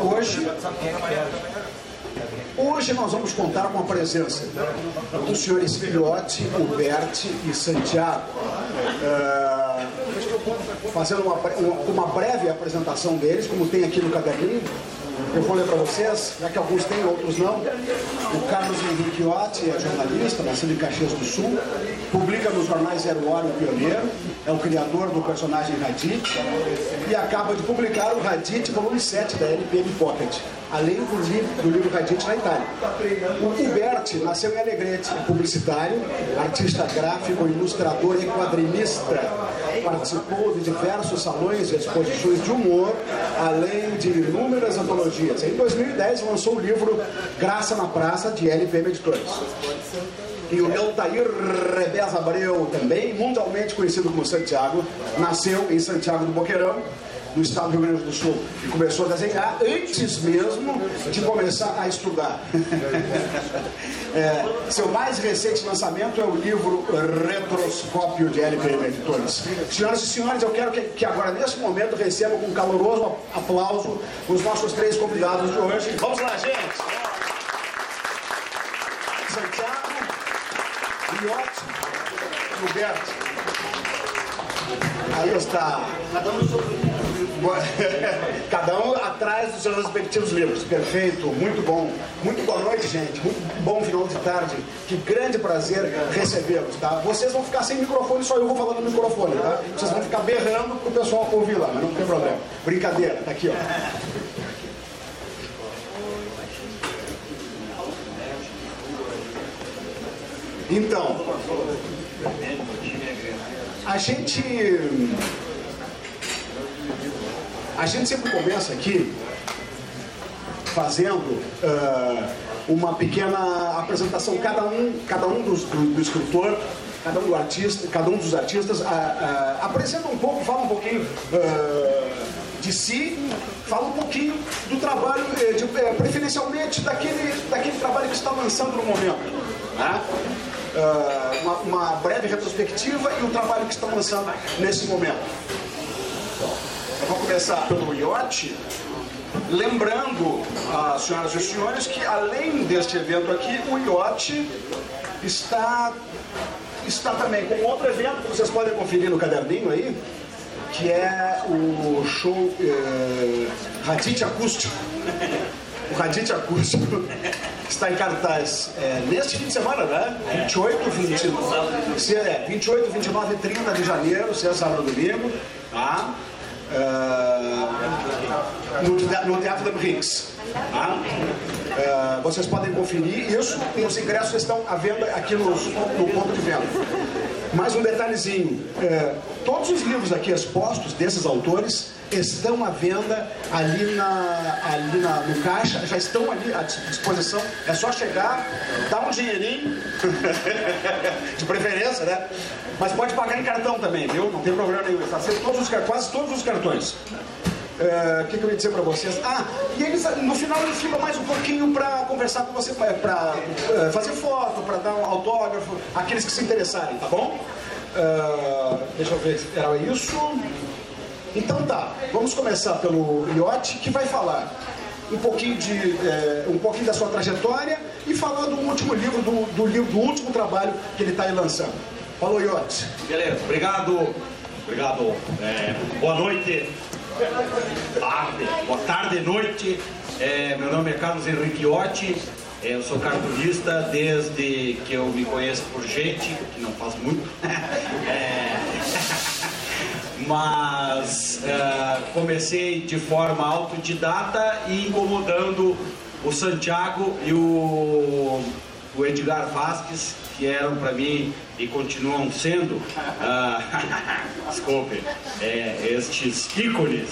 Hoje, hoje nós vamos contar com a presença dos senhores Filhote, Huberti e Santiago. É, fazendo uma, uma breve apresentação deles, como tem aqui no caderninho. Eu vou ler para vocês, já que alguns têm, outros não. O Carlos Henrique Otti é jornalista, nascido em Caxias do Sul, publica nos jornais Zero Hora o Pioneiro, é o criador do personagem Radit e acaba de publicar o Radit volume 7 da LPM Pocket, além do livro, do livro Radit na Itália. O Huberti nasceu em Alegrete, publicitário, artista gráfico, ilustrador e quadrinista. Participou de diversos salões e exposições de humor, além de inúmeras antologias. Em 2010 lançou o livro Graça na Praça, de LPM Editores. E o Eltair Rebez Abreu, também mundialmente conhecido como Santiago, nasceu em Santiago do Boqueirão, no estado do Rio Grande do Sul, e começou a desenhar antes mesmo de começar a estudar. é, seu mais recente lançamento é o livro Retroscópio de LPM Editores. Senhoras e senhores, eu quero que, que agora, nesse momento, recebam com um caloroso aplauso os nossos três convidados de hoje. Vamos lá, gente! Santiago, Riotti e Gilberto. Aí está. Cada um atrás dos seus respectivos livros. Perfeito, muito bom. Muito boa noite, gente. Muito bom final de tarde. Que grande prazer recebê-los, tá? Vocês vão ficar sem microfone, só eu vou falar no microfone, tá? Vocês vão ficar berrando pro pessoal ouvir lá, mas não tem problema. Brincadeira, tá aqui, ó. Então, a gente a gente sempre começa aqui fazendo uh, uma pequena apresentação, cada um, cada um dos, do, do escritor, cada um do artista, cada um dos artistas uh, uh, apresenta um pouco, fala um pouquinho de si, fala um pouquinho do trabalho, eh, de, eh, preferencialmente daquele, daquele trabalho que está lançando no momento. Né? Uma, uma breve retrospectiva e o trabalho que está lançando nesse momento. Começar pelo iote, lembrando às senhoras e senhores que além deste evento aqui, o iote está, está também com outro evento que vocês podem conferir no caderninho aí, que é o show eh, Radit Acústico. O Radit Acústico está em cartaz é, neste fim de semana, né? 28, 20, se, é, 28, 29 e 30 de janeiro, se é sábado domingo, tá? Uh, no, no, Teatro da. Tá? Uh, vocês podem conferir isso e os ingressos estão à venda aqui no, ponto de venda. Mais um detalhezinho: uh, todos os livros aqui expostos desses autores estão à venda ali, na, ali na, no caixa, já estão ali à disposição. É só chegar, dar um dinheirinho, de preferência, né? Mas pode pagar em cartão também, viu? Não tem problema nenhum. Está sendo todos os, quase todos os cartões. O uh, que, que, eu ia dizer para vocês? Ah, e eles, no final eles ficam mais um pouquinho para conversar com você, para uh, fazer foto, para dar um autógrafo, aqueles que se interessarem, tá bom? Uh, deixa eu ver, era isso? Então tá, vamos começar pelo Iote, que vai falar um pouquinho, de, é, um pouquinho da sua trajetória e falar do último livro, do, do, livro, do último trabalho que ele está aí lançando. Falou, Iote. Beleza, obrigado. Obrigado. É, boa noite. Tarde. Boa tarde, noite. É, meu nome é Carlos Henrique Iotti. É, eu sou cartunista desde que eu me conheço por gente, que não faz muito. É, mas uh, comecei de forma autodidata e incomodando o Santiago e o, o Edgar Vasques, que eram para mim e continuam sendo, uh, desculpe, é, estes ícones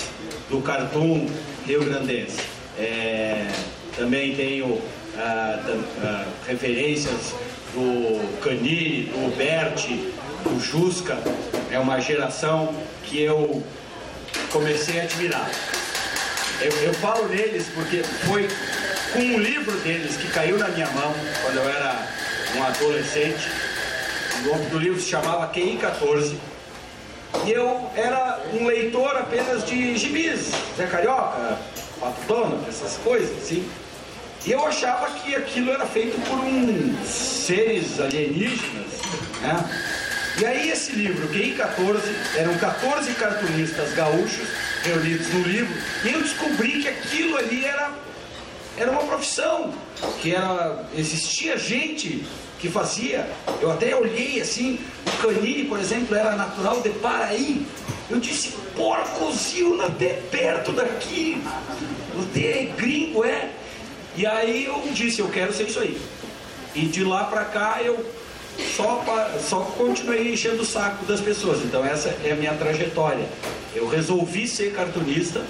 do cartoon rio-grandense. É, também tenho uh, referências do Canini, do Berti, do Jusca, é uma geração que eu comecei a admirar. Eu, eu falo neles porque foi com um livro deles que caiu na minha mão quando eu era um adolescente. O nome do livro se chamava QI 14. E eu era um leitor apenas de gibis, Zé Carioca, Pato Donald, essas coisas, assim. E eu achava que aquilo era feito por uns seres alienígenas, né? E aí esse livro, Gay 14, eram 14 cartunistas gaúchos reunidos no livro, e eu descobri que aquilo ali era, era uma profissão, que era, existia gente que fazia. Eu até olhei assim, o Canini, por exemplo, era natural de Paraí. Eu disse, porcozil até perto daqui. Você é gringo, é? E aí eu disse, eu quero ser isso aí. E de lá para cá eu só, só continuei enchendo o saco das pessoas. Então essa é a minha trajetória. Eu resolvi ser cartunista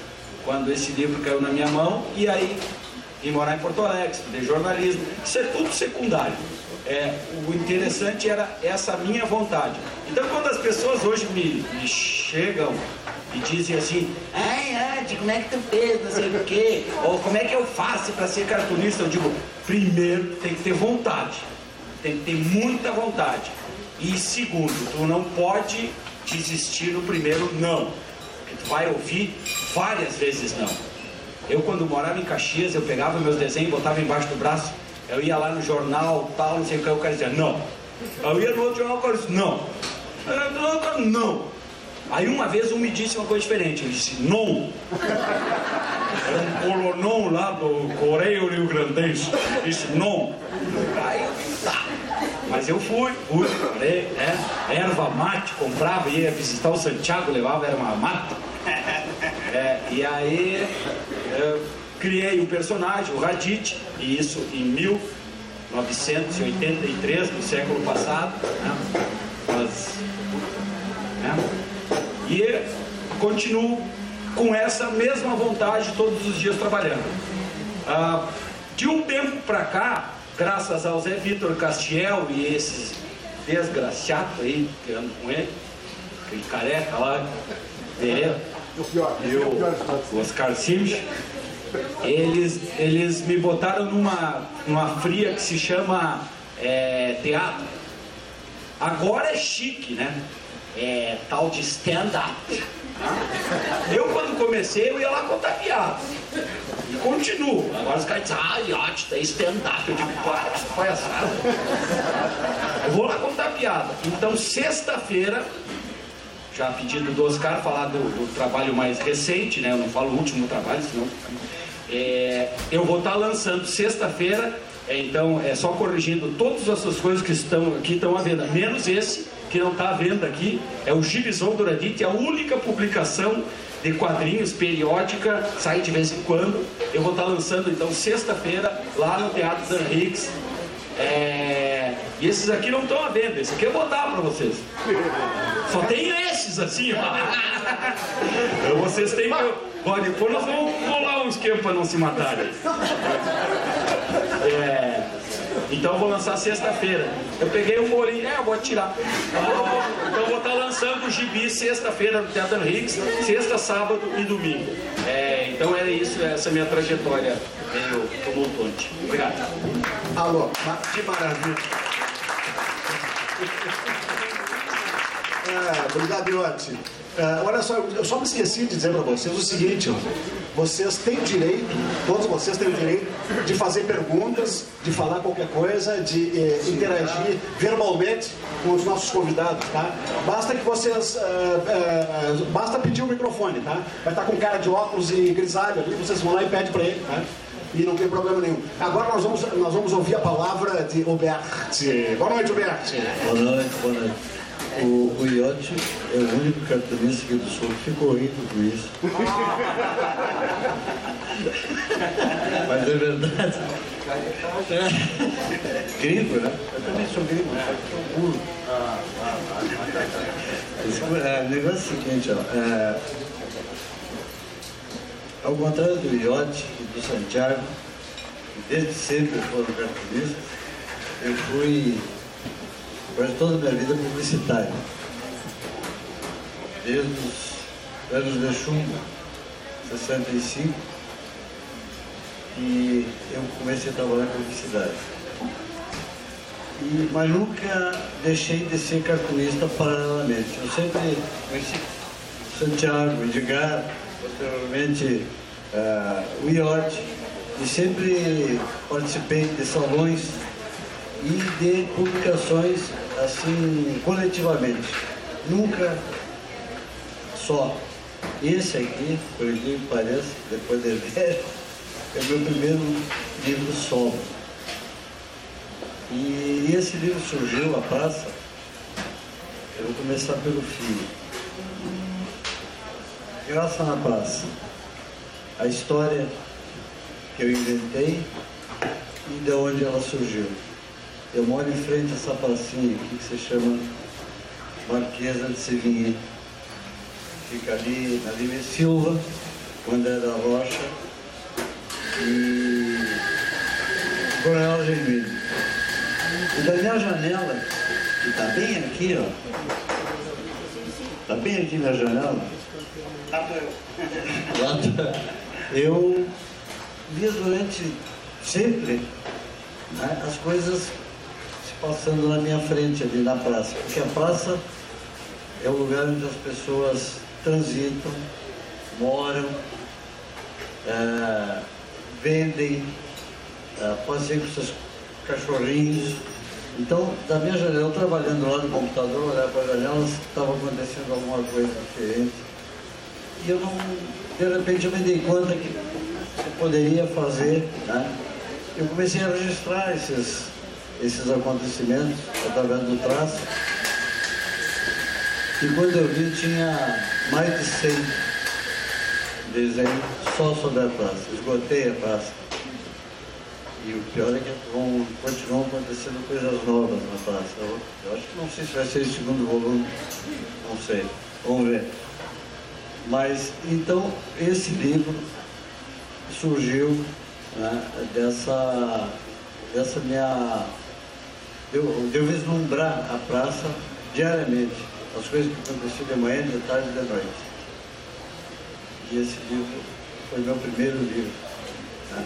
quando esse livro caiu na minha mão e aí vim morar em Porto Alegre, estudei jornalismo. Isso é tudo secundário. É, o interessante era essa minha vontade. Então quando as pessoas hoje me, me chegam e dizem assim, ai, Adi, como é que tu fez, não sei o quê, ou como é que eu faço para ser cartunista, eu digo, primeiro tem que ter vontade tem que ter muita vontade. E segundo, tu não pode desistir no primeiro não. Porque tu vai ouvir várias vezes não. Eu quando morava em Caxias, eu pegava meus desenhos, botava embaixo do braço, eu ia lá no jornal, tal, não sei o que, o cara dizia não. Eu ia no outro jornal, o cara dizia não. Não. Aí uma vez um me disse uma coisa diferente, ele disse não. Era um colonão lá do Correio Rio Grandense, disse não. Aí eu disse, tá. Mas eu fui, fui, falei, né? Erva mate, comprava, ia visitar o Santiago, levava erva mate. É, e aí eu criei um personagem, o Radit, e isso em 1983, no século passado. Né? Mas, né? E continuo com essa mesma vontade todos os dias trabalhando. Ah, de um tempo para cá, graças ao Zé Vitor Castiel e esses desgraciados aí que andam com ele, aquele careca lá, Pereira, e o Oscar Sims, eles, eles me botaram numa, numa fria que se chama é, teatro. Agora é chique, né? É tal de stand-up. Eu, quando comecei, eu ia lá contar piada. E continuo. Agora os caras dizem, ah, Yacht, tem stand-up. Eu digo, para, palhaçada. Eu vou lá contar piada. Então, sexta-feira, já pedindo do Oscar falar do, do, trabalho mais recente, né? Eu não falo o último trabalho, senão. É, eu vou estar lançando sexta-feira, é, então é só corrigindo todas essas coisas que estão aqui estão à venda, menos esse que não está à venda aqui, é o Gibson Duradite, a única publicação de quadrinhos periódica, sai de vez em quando. Eu vou estar tá lançando então sexta-feira lá no Teatro Dan Higgs. É... E esses aqui não estão à venda, esse aqui eu vou dar para vocês. Só tem esses assim, ó. Então vocês têm que. Bom, depois nós vamos rolar um esquema para não se matarem. É... Então eu vou lançar sexta-feira. Eu peguei o bolinho, é, eu vou tirar. Então eu vou estar lançando o gibi sexta-feira no Teatro Higgs, sexta, sábado e domingo. É, então é isso, essa é a minha trajetória meio tumultuante. Obrigado. Alô, que maravilha. É, obrigado, Iotti. Uh, olha só, eu só me esqueci de dizer para vocês o seguinte: ó, vocês têm direito, todos vocês têm o direito de fazer perguntas, de falar qualquer coisa, de eh, interagir verbalmente com os nossos convidados, tá? Basta que vocês, uh, uh, basta pedir o microfone, tá? Vai estar com cara de óculos e grisalho ali, vocês vão lá e pedem para ele, tá? E não tem problema nenhum. Agora nós vamos, nós vamos ouvir a palavra de Roberto. Boa noite, Roberto. Boa noite, boa noite. O, o Iotti é o único cartunista aqui do Sul que ficou rindo com isso. Mas é verdade. gringo, né? Eu também sou gringo, né? sou burro. É, o negócio é o seguinte, ó. É, ao contrário do Iotti e do Santiago, que desde sempre foram cartunistas, eu fui quase toda a minha vida publicitária. Desde os anos de chumbo, 65, e eu comecei a trabalhar com publicidade. E, mas nunca deixei de ser cartunista paralelamente. Eu sempre conheci Santiago, Edgar, posteriormente uh, o Iote, e sempre participei de salões e de publicações assim coletivamente. Nunca só. Esse aqui, por que pareça, depois de ver, é meu primeiro livro solo. E esse livro surgiu, A Praça, eu vou começar pelo fim. Graça na Praça. A história que eu inventei e de onde ela surgiu. Eu moro em frente a essa pracinha aqui que se chama Marquesa de Sevinha. Fica ali na Lívia Silva, quando era Rocha, e Coronel Genuíno. E da minha janela, que está bem aqui, ó. Está bem aqui na janela. Lá eu. eu via durante sempre né, as coisas passando na minha frente ali na praça. Porque a praça é o lugar onde as pessoas transitam, moram, é, vendem, é, passeiam com seus cachorrinhos. Então, da minha janela, trabalhando lá no computador, olhar para a janela, estava acontecendo alguma coisa diferente. E eu não, de repente, eu me dei conta que eu poderia fazer. Né? Eu comecei a registrar esses, esses acontecimentos através do traço. E quando eu vi, tinha mais de 100 desenhos só sobre a praça. Esgotei a praça. E o pior é que vão, continuam acontecendo coisas novas na praça. Eu, eu, acho que não sei se vai ser o segundo volume, não sei. Vamos ver. Mas, então, esse livro surgiu né, dessa, dessa minha. De eu, eu vislumbrar a praça diariamente, as coisas que aconteciam de manhã, de tarde e de noite. E esse livro foi meu primeiro livro. Né?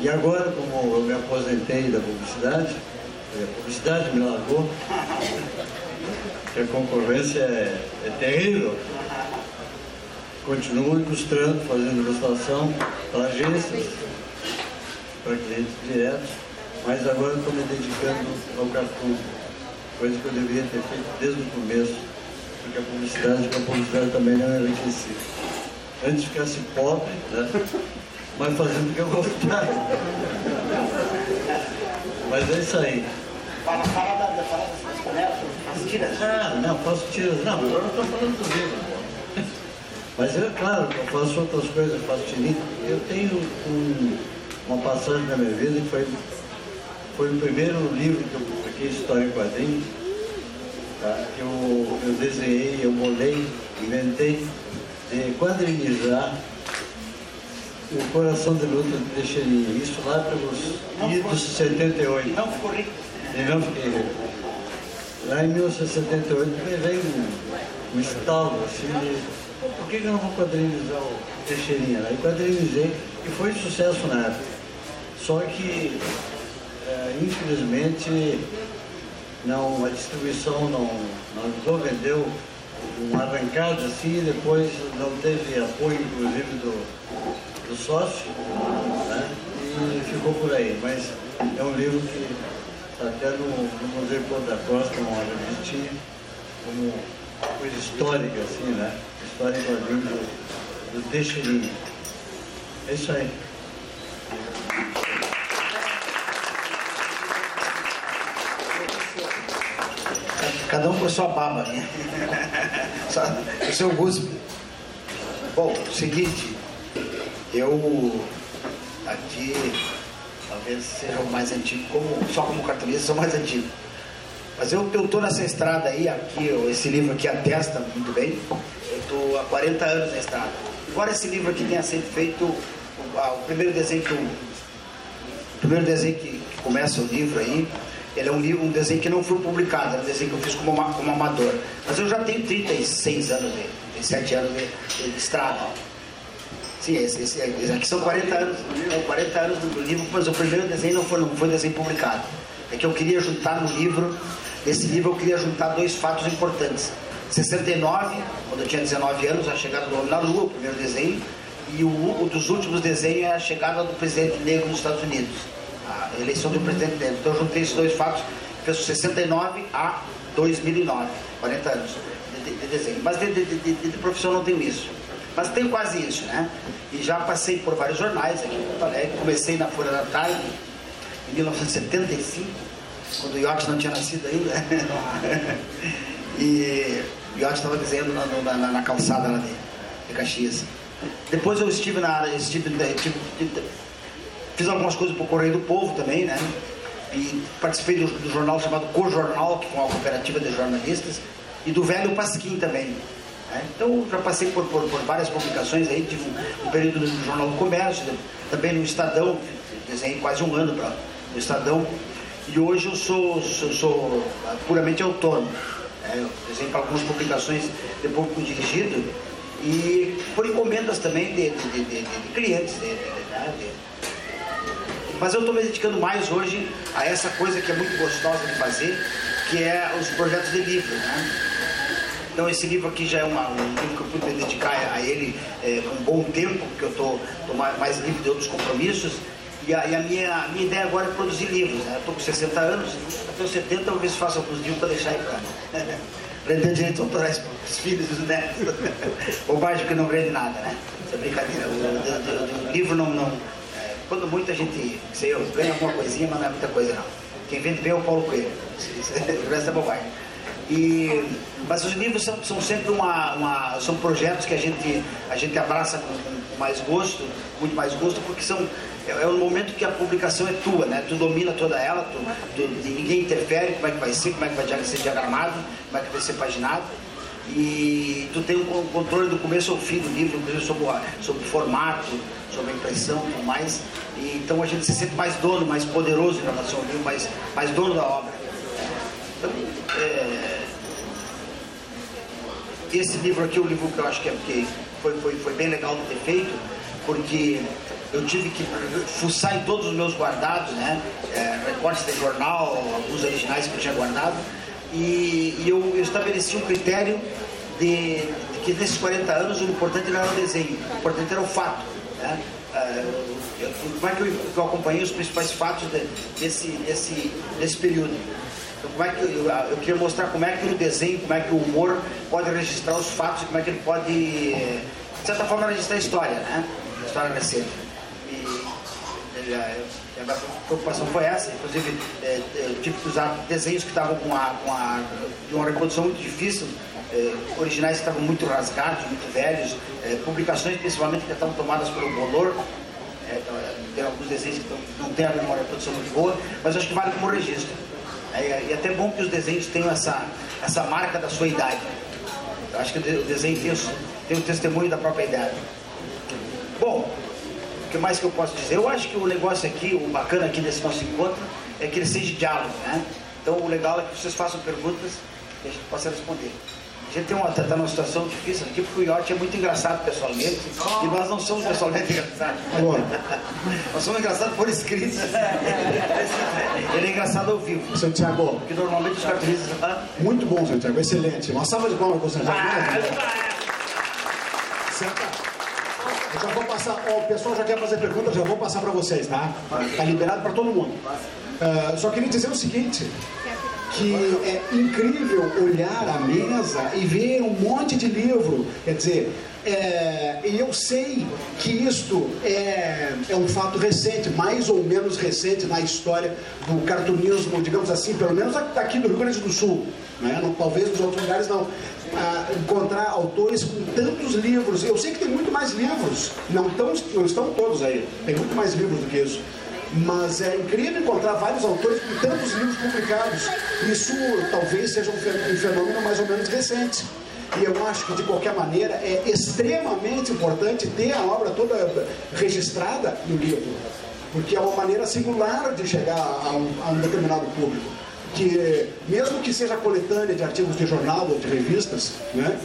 E agora, como eu me aposentei da publicidade, a publicidade me largou, que a concorrência é, é terrível. Continuo ilustrando, fazendo ilustração para agências, para clientes diretos, mas agora estou me dedicando ao cartoon, coisa que eu deveria ter feito desde o começo, porque a publicidade, a publicidade também não enriquecida. Antes ficasse pobre, né? mas fazendo o que eu gostava. Mas é isso aí. Fala, fala, da, fala das panelas, faz tiras. Ah, não, faço tiras. Não, agora eu estou falando do livro. Mas é claro eu faço outras coisas, faço tirinha. Eu tenho um, uma passagem na minha vida que foi, foi o primeiro livro que eu publiquei, História em Quadrinhos, tá? que eu, eu desenhei, eu molei, inventei de quadrinizar o coração de luta de Teixeirinha. Isso lá pelos idos 78. Não ficou rico. E não fiquei rico. Lá em 1978 me veio um, um estalo assim de por que, que eu não vou quadrinizar o Teixeirinha? Aí quadrinizei e foi sucesso na época. Só que, é, infelizmente, não, a distribuição não, não vendeu uma arrancada assim, depois não teve apoio, inclusive, do, do sócio, né? e ficou por aí. Mas é um livro que está até no, no Museu Ponta Costa, uma revistinha, como coisa histórica, assim, né? Quadrinhos do, do Teixeirinho. É isso aí. Cada um com a sua baba, né? o seu gosto. Bom, seguinte, eu aqui talvez seja o mais antigo, como, só como cartunista sou mais antigo. Mas eu estou nessa estrada aí, aqui, esse livro aqui atesta muito bem. Eu estou há 40 anos na estrada. Embora esse livro aqui tenha sido feito, o, primeiro desenho que eu, o primeiro desenho que, começa o livro aí, ele é um livro, um desenho que não foi publicado, é um desenho que eu fiz como, como amador. Mas eu já tenho 36 anos de, 37 anos de, de estrada. Sim, esse, esse, esse, aqui são 40 anos, 40 anos do livro, mas o primeiro desenho não foi, não foi desenho publicado. é que eu queria juntar no livro, nesse livro eu queria juntar dois fatos importantes. 69, quando eu tinha 19 anos, a chegada do homem na lua, o primeiro desenho, e o, o dos últimos desenhos é a chegada do presidente negro nos Estados Unidos, a eleição do presidente negro. Então eu juntei esses dois fatos, fez 69 a 2009, 40 anos de, de, de desenho. Mas de, de, profissão não tenho isso. Mas tenho quase isso, né? E já passei por vários jornais aqui em Porto Alegre. Comecei na Folha da Tarde, em 1975, quando o Iote não tinha nascido ainda. e o Iote estava desenhando na, na, na, calçada lá de, de Caxias. Depois eu estive na área, estive, estive, fiz algumas coisas para o Correio do Povo também, né? E participei do, do jornal chamado Co-Jornal, que é uma cooperativa de jornalistas, e do Velho Pasquim também. Né? Então já passei por, por, por, várias publicações aí, tive um, um, período no Jornal do Comércio, também no Estadão, desenhei quase um ano para o Estadão. E hoje eu sou, sou, sou puramente autônomo. Né? Eu desenho para algumas publicações de público dirigido e por encomendas também de, de, de, de clientes. Né? Mas eu estou me dedicando mais hoje a essa coisa que é muito gostosa de fazer, que é os projetos de livro. Né? Então esse livro aqui já é uma, um livro que eu pude me dedicar a ele é, um bom tempo, porque eu estou mais livre de outros compromissos. E a, e a, minha, a minha ideia agora é produzir livros. Né? Estou com 60 anos, até os 70 talvez faça alguns livros para deixar aí para prender direitos autorais para os filhos e os netos. Bobagem que não vende nada, né? É brincadeira. O, o, o, o livro não, não quando muita gente, eu, ganha alguma coisinha, mas não é muita coisa não. Quem vende bem é o Paulo Coelho. Resto é bobagem. E, mas os livros são, são sempre uma, uma, são projetos que a gente, a gente abraça com, com mais gosto, muito mais gosto, porque são é, é o momento que a publicação é tua, né? Tu domina toda ela, tu, tu, ninguém interfere como é que vai ser, como é que vai ser diagramado, como é que vai ser paginado. E tu tem um controle do começo ao fim do livro, inclusive sobre o, sobre o formato, sobre a impressão e tudo mais. E, então a gente se sente mais dono, mais poderoso em relação ao livro, mais, mais dono da obra. Então, é, esse livro aqui é um livro que eu acho que, é, que foi, foi, foi bem legal de ter feito, porque eu tive que fuçar em todos os meus guardados, né? É, recortes de jornal, alguns originais que eu tinha guardado, e, e eu, eu, estabeleci um critério de, de, que nesses 40 anos o importante não era o desenho, o importante era o fato. Né? É, eu, como é que eu, eu, acompanhei os principais fatos de, desse, desse, desse período? Então, como é que eu, eu, queria mostrar como é que o desenho, como é que o humor pode registrar os fatos e como é que ele pode, de certa forma, registrar a história, né? A história recente. E, a, a preocupação foi essa, inclusive é, eu tive que usar desenhos que estavam com, a, com a, de uma reprodução muito difícil, é, originais que estavam muito rasgados, muito velhos, é, publicações principalmente que estavam tomadas pelo bolor. É, então, é, tem alguns desenhos que não têm uma reprodução muito boa, mas acho que vale como registro. É, e é até bom que os desenhos tenham essa, essa marca da sua idade. Eu acho que o desenho tem, tem o testemunho da própria idade. Bom, que mais que eu posso dizer? Eu acho que o negócio aqui, o bacana aqui desse nosso encontro, é que ele seja diálogo, né? Então o legal é que vocês façam perguntas e a gente possa responder. A gente tem uma, tá numa situação difícil aqui porque o Iote é muito engraçado pessoalmente e nós não somos pessoalmente engraçados. nós somos engraçados por escrito. Ele é engraçado ao vivo. Santiago. Porque normalmente os cartunistas. Ah, muito bom, Santiago, excelente. Uma salva de palmas para o Santiago. Ah, Senta. Eu já vou passar, ó, o pessoal já quer fazer perguntas, já vou passar para vocês, tá? Tá liberado para todo mundo. Uh, só queria dizer o seguinte, que é incrível olhar a mesa e ver um monte de livro. Quer dizer, é, e eu sei que isto é, é um fato recente, mais ou menos recente na história do cartunismo, digamos assim, pelo menos aqui do Rio Grande do Sul. Né? Não, talvez nos outros lugares não. Ah, encontrar autores com tantos livros. Eu sei que tem muito mais livros, não, tão, não estão todos aí, tem muito mais livros do que isso. Mas é incrível encontrar vários autores com tantos livros publicados. Isso talvez seja um fenômeno mais ou menos recente. E eu acho que, de qualquer maneira, é extremamente importante ter a obra toda registrada no livro, porque é uma maneira singular de chegar a um, a um determinado público que mesmo que seja coletânea de artigos de jornal ou de revistas, né,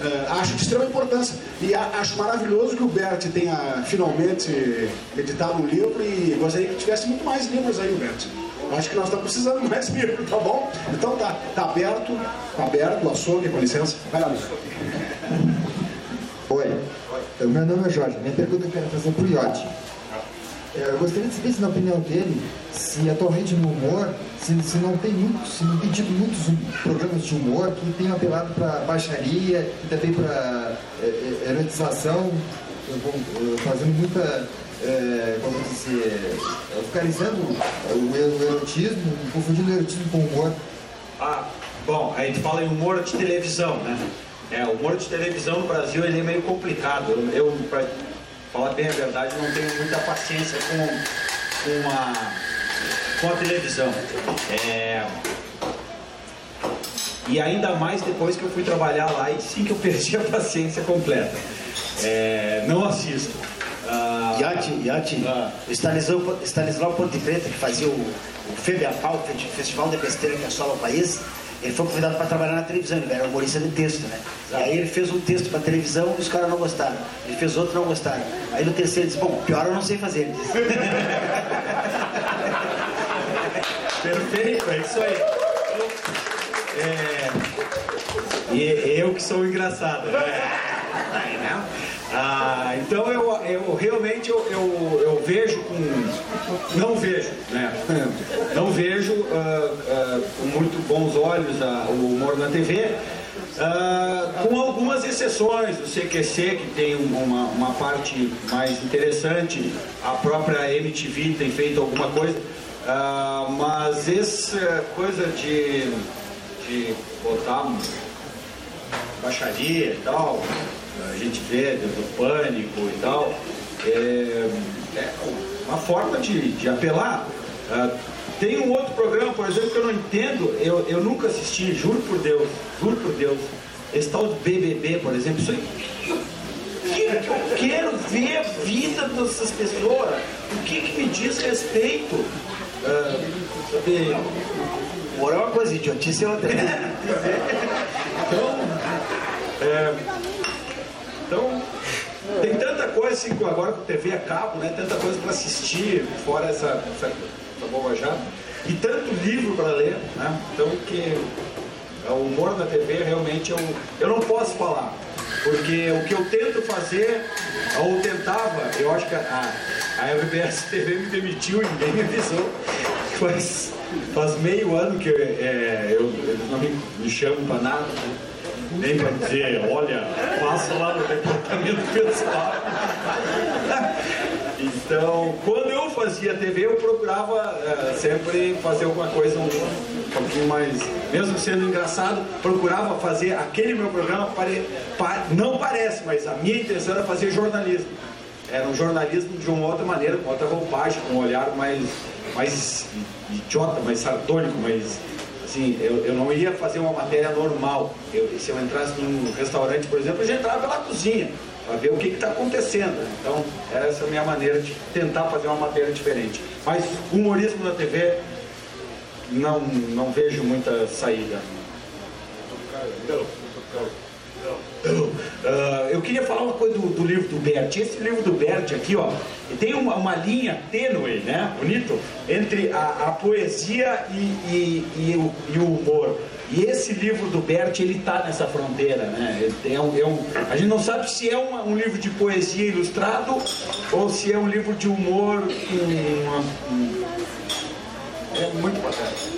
uh, acho de extrema importância. E acho maravilhoso que o Bert tenha finalmente editado um livro e gostaria que tivesse muito mais livros aí, Bert. Acho que nós estamos precisando mais livro, tá bom? Então tá, tá aberto, tá aberto o açougue, com licença. Vai lá, Oi, o meu nome é Jorge. Minha pergunta eu quero fazer para o Iote. É, eu gostaria de saber se na opinião dele, se atualmente no humor, se, se não tem muitos, se não tem tido muitos programas de humor que tenham apelado para baixaria e também para é, é, erotização, fazendo muita, é, como dizer, vulgarizando o, o erotismo, confundindo o erotismo com o humor. Ah, bom, a gente fala em humor de televisão, né? É, o humor de televisão no Brasil ele é meio complicado. Eu, eu pra falar bem a verdade, não tenho muita paciência com, com, a, com a televisão. É, e ainda mais depois que eu fui trabalhar lá e sim que eu perdi a paciência completa. É, não assisto. Uh, Yati, Yati, uh, Stanislau, Stanislau Ponte Preta, que fazia o, o FEBEAPAL, o Festival de Besteira que assola o país, ele foi convidado para trabalhar na televisão, ele era humorista de texto, né? Exato. E aí ele fez um texto para televisão e os caras não gostaram. Ele fez outro e não gostaram. Aí no terceiro ele disse, bom, pior eu não sei fazer. Ele disse. Perfeito, é isso aí. É, e eu que sou engraçado. Né? Ah, então eu, eu realmente eu, eu, eu, vejo com. Não vejo, né? Não vejo uh, uh, com muito bons olhos uh, o humor na TV. com algumas exceções, o CQC que tem uma, uma parte mais interessante, a própria MTV tem feito alguma coisa, mas essa coisa de, de botar baixaria e tal, a gente vê do pânico e tal, é, é uma forma de, de apelar. Uh, tem um outro programa, por exemplo, que eu não entendo, eu, eu nunca assisti, juro por Deus, juro por Deus, esse tal de BBB, por exemplo, isso aí, eu quero ver a vida dessas pessoas, o que, que me diz respeito? Uh, Humor é uma coisa, idiotice é outra. então, é, então, tem tanta coisa assim, agora com TV a cabo, né? Tanta coisa para assistir, fora essa, essa, essa bobajada. E tanto livro para ler, né? Então que o humor na TV realmente eu, eu não posso falar. Porque o que eu tento fazer, ou tentava, eu acho que a, a RBS TV me demitiu ninguém me avisou. Faz, faz meio ano que é, eu, não me, me chamam para nada. Né? Nem para dizer, olha, passa lá no departamento pessoal. Então, quando eu fazia TV, eu procurava uh, sempre fazer alguma coisa um, um, pouquinho mais, mesmo sendo engraçado, procurava fazer aquele meu programa, pare, pa, não parece, mas a minha intenção era fazer jornalismo. Era um jornalismo de uma outra maneira, com outra roupagem, com um olhar mais, mais idiota, mais sardônico, mais Sim, eu, eu não ia fazer uma matéria normal. Eu, se eu entrasse num restaurante, por exemplo, eu já entrava pela cozinha para ver o que está acontecendo. Então, essa é a minha maneira de tentar fazer uma matéria diferente. Mas humorismo na TV, não, não vejo muita saída. Uh, eu queria falar uma coisa do, do, livro do Bert. Esse livro do Bert aqui, ó, tem uma, uma linha tênue, né? Bonito, entre a, a poesia e, e, e, o, e, o, humor. E esse livro do Bert, ele tá nessa fronteira, né? É um, é um, a gente não sabe se é uma, um livro de poesia ilustrado ou se é um livro de humor com um, é muito bacana.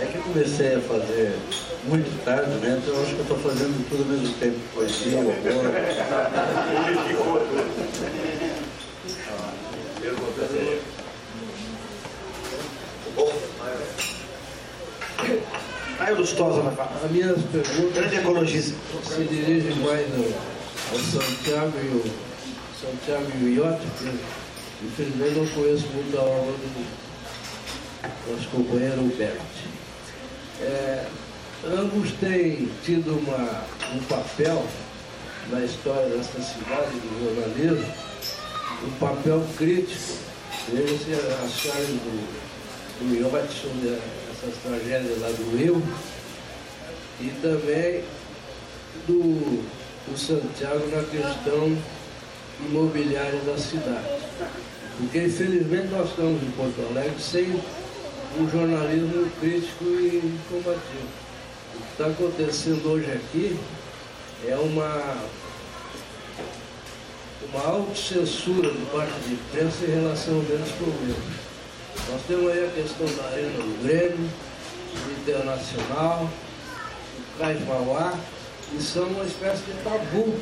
É que eu comecei a fazer muito tarde, né? Então eu acho que eu estou fazendo tudo ao mesmo tempo, poesia, humor. Aí Lustosa vai falar. As minhas perguntas Grande ecologista. se dirigem mais ao, ao Santiago e o Santiago e o porque infelizmente não conheço muito a obra do nosso companheiro Bert. É, ambos têm tido uma, um papel na história dessa cidade do jornalismo, um papel crítico. Veja-se a história do, do Yotson, né, essas tragédias lá do Rio, e também do, do Santiago na questão imobiliária da cidade. Porque infelizmente nós estamos em Porto Alegre sem um jornalismo crítico e combativo. O que está acontecendo hoje aqui é uma, uma autocensura de parte de imprensa em relação a grandes problemas. Nós temos aí a questão da arena do Grêmio, do Internacional, do Cais Mauá, que são uma espécie de tabu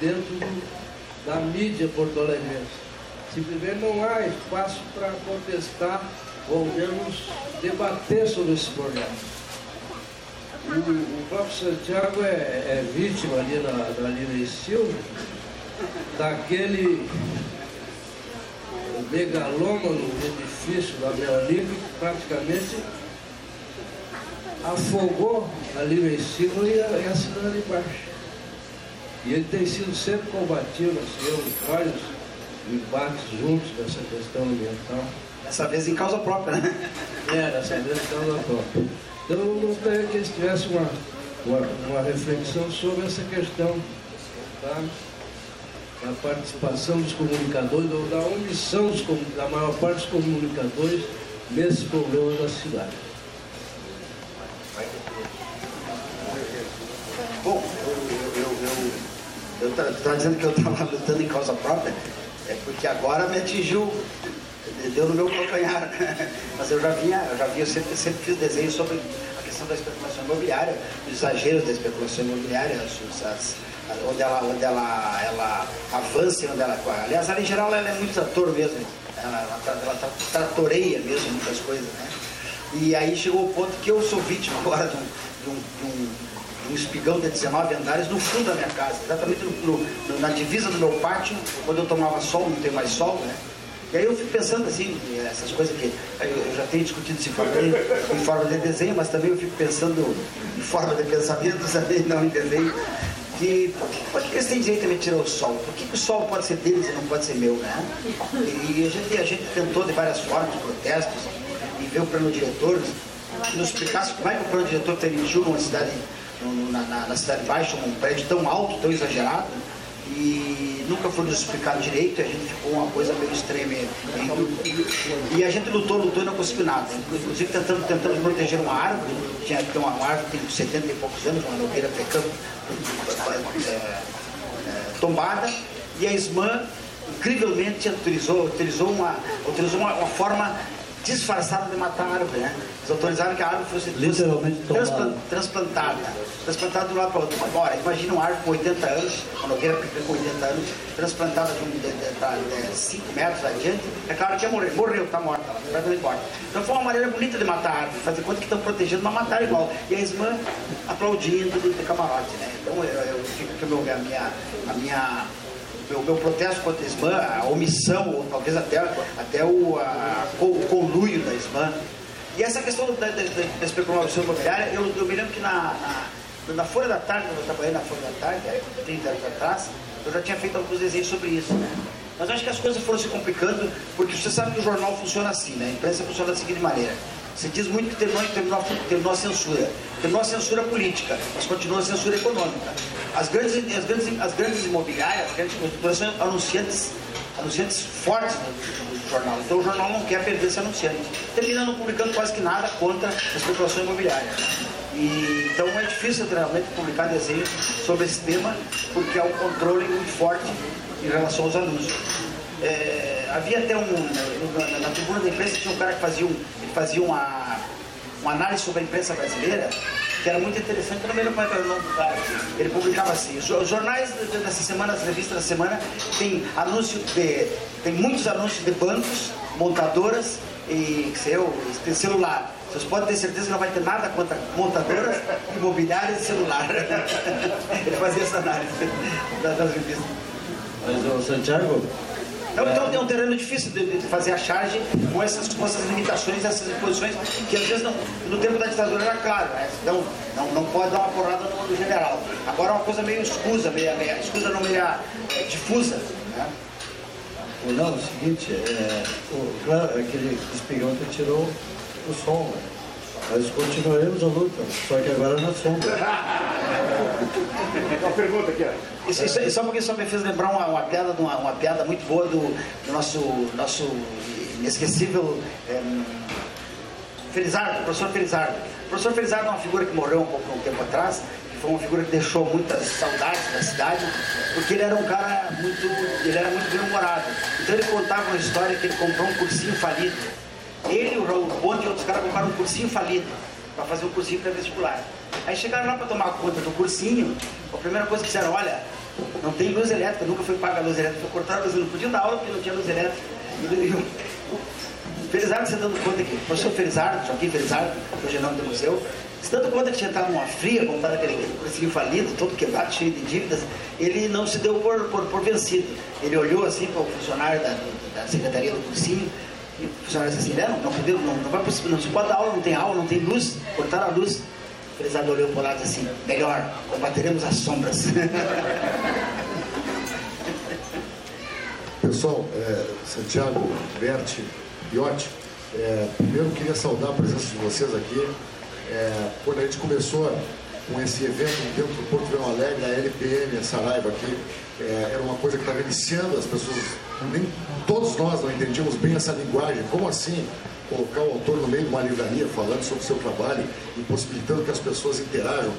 dentro do, da mídia porto-alegrense. Simplesmente não há espaço para contestar ou menos debater sobre esse problema. O, o próprio Santiago é, é, vítima ali na, na Lina e Silva daquele megalômano edifício da Meolica que praticamente afogou a Lina e Silva e a, e a cidade de baixo. E ele tem sido sempre combativo, assim, vários embates juntos dessa questão ambiental. Dessa vez em causa própria, né? É, dessa vez em causa própria. Então eu gostaria que eles tivessem uma, uma, uma, reflexão sobre essa questão tá? da participação dos comunicadores, ou da omissão dos, da maior parte dos comunicadores nesse problema da cidade. Bom, eu, eu, eu, eu, eu estava dizendo que eu estava lutando em causa própria, é porque agora me atingiu deu no meu calcanhar. Mas eu já vinha, eu já vinha, sempre, sempre fiz desenhos sobre a questão da especulação imobiliária, os exageros da especulação imobiliária, as, as, onde, ela, onde ela, ela avança, onde ela. Aliás, ela em geral ela é muito ator mesmo, ela, ela, ela tratoreia mesmo muitas coisas, né? E aí chegou o ponto que eu sou vítima agora de um, de um, de um, um espigão de 19 andares no fundo da minha casa, exatamente no, no, na divisa do meu pátio, quando eu tomava sol, não tem mais sol, né? E aí eu fico pensando assim, essas coisas que eu já tenho discutido isso em forma de, desenho, mas também eu fico pensando em forma de pensamento, também não em desenho, que por que, eles têm direito a me tirar o sol? Por que, que, o sol pode ser deles e não pode ser meu, né? E, a, gente, a gente tentou de várias formas, protestos, e ver o plano diretor, nos explicasse como é que o plano diretor permitiu numa cidade, na, na, na cidade baixa, um prédio tão alto, tão exagerado, e nunca foi nos explicado direito, a gente ficou uma coisa meio extrema. E, a gente lutou, lutou e não conseguiu nada. Inclusive tentando, tentando proteger uma árvore, tinha uma, uma árvore tem 70 e poucos anos, uma nogueira pecando, é, é, tombada, e a SMAN incrivelmente utilizou, utilizou, uma, utilizou uma, uma forma disfarçada de matar a árvore, né? Eles autorizaram que a árvore fosse, Literalmente transplantada, transplantada, transplantada de um lado para o outro. Agora, imagina uma árvore com 80 anos, uma nogueira com 80 anos, transplantada de 5 metros adiante, é claro que ia morrer. Morreu, está morta, completamente morta. Então foi uma maneira bonita de matar a árvore, fazer conta que estão protegendo, mas matar igual. E a Ismã aplaudindo de, de camarote, né? Então eu, eu fico aqui a minha, a minha meu, meu protesto contra a SMAN, a omissão, ou talvez até, até o, a, o conluio da SMAN. E essa questão da, da, da especulação imobiliária, eu, eu me lembro que na, na, na, Folha da Tarde, quando eu trabalhei na Folha da Tarde, 30 anos atrás, eu já tinha feito alguns desenhos sobre isso. Né? Mas acho que as coisas foram se complicando, porque você sabe que o jornal funciona assim, né? a imprensa funciona da seguinte maneira. Você diz muito que terminou, terminou, terminou a censura. Terminou a censura política, mas continua a censura econômica. As grandes, as grandes, as grandes imobiliárias, as grandes construtoras são anunciantes, anunciantes fortes do, do, jornal. Então o jornal não quer perder esse anunciante. Termina não publicando quase que nada contra a especulação imobiliária. E, então é difícil realmente publicar desenhos sobre esse tema, porque há um controle muito forte em relação aos anúncios. É, havia até um. Na, na, tribuna da imprensa tinha um cara que fazia, um, fazia uma, uma análise sobre a imprensa brasileira que era muito interessante, não me lembro qual era o nome do cara. Ele publicava assim, os jornais dessa semana, as revistas da semana, tem anúncio de. tem muitos anúncios de bancos, montadoras e seu, celular. Vocês podem ter certeza que não vai ter nada contra montadoras, imobiliárias e celular. Ele fazia essa análise das revistas. Mas, o Santiago, então, então é um terreno difícil de, de, fazer a charge com essas, com essas limitações, essas imposições, que às vezes não, no tempo da ditadura era claro, né? então não, não pode dar uma porrada no, no general. Agora é uma coisa meio escusa, meio, escusa não meio é, difusa. Né? Não, é o seguinte, é, o, aquele espigão que tirou o som, né? Nós continuaremos a luta, só que agora na sombra. Uma pergunta aqui, Isso, isso, isso, só porque só me fez lembrar uma, uma piada, uma, uma piada muito boa do, do nosso, nosso inesquecível é, Felizardo, professor Felizardo. O professor Felizardo é uma figura que morreu um pouco um tempo atrás, foi uma figura que deixou muitas saudades da cidade, porque ele era um cara muito, ele era muito bem-humorado. Então ele contava uma história que ele comprou um cursinho falido. Ele, o Raul Ponte e outros caras compraram um cursinho falido para fazer um cursinho pré-vestibular. Aí chegaram lá para tomar conta do cursinho, a primeira coisa que disseram, olha, não tem luz elétrica, nunca foi paga a luz elétrica, foi cortar a luz, não podia dar aula porque não tinha luz elétrica. Felizardo se dando conta que, o professor Felizardo, Joaquim Felizardo, hoje é nome do museu, se dando conta que tinha estado numa fria, comprado aquele cursinho falido, todo quebrado, cheio de dívidas, ele não se deu por, por, por vencido. Ele olhou assim para o funcionário da, da secretaria do cursinho, e o funcionário disse assim, não, não, não, não, vai, não se pode dar aula, não tem aula, não tem luz, cortaram a luz. O Felizardo olhou para o lado assim, melhor, combateremos as sombras. Pessoal, é, Santiago, Berti, Iotti, é, primeiro queria saudar a presença de vocês aqui. É, quando a gente começou com esse evento dentro do Porto Verão Alegre, a LPM, a Saraiva aqui, é, era uma coisa que estava iniciando, as pessoas, nem todos nós não entendíamos bem essa linguagem. Como assim colocar o autor no meio de uma livraria falando sobre o seu trabalho e possibilitando que as pessoas interajam?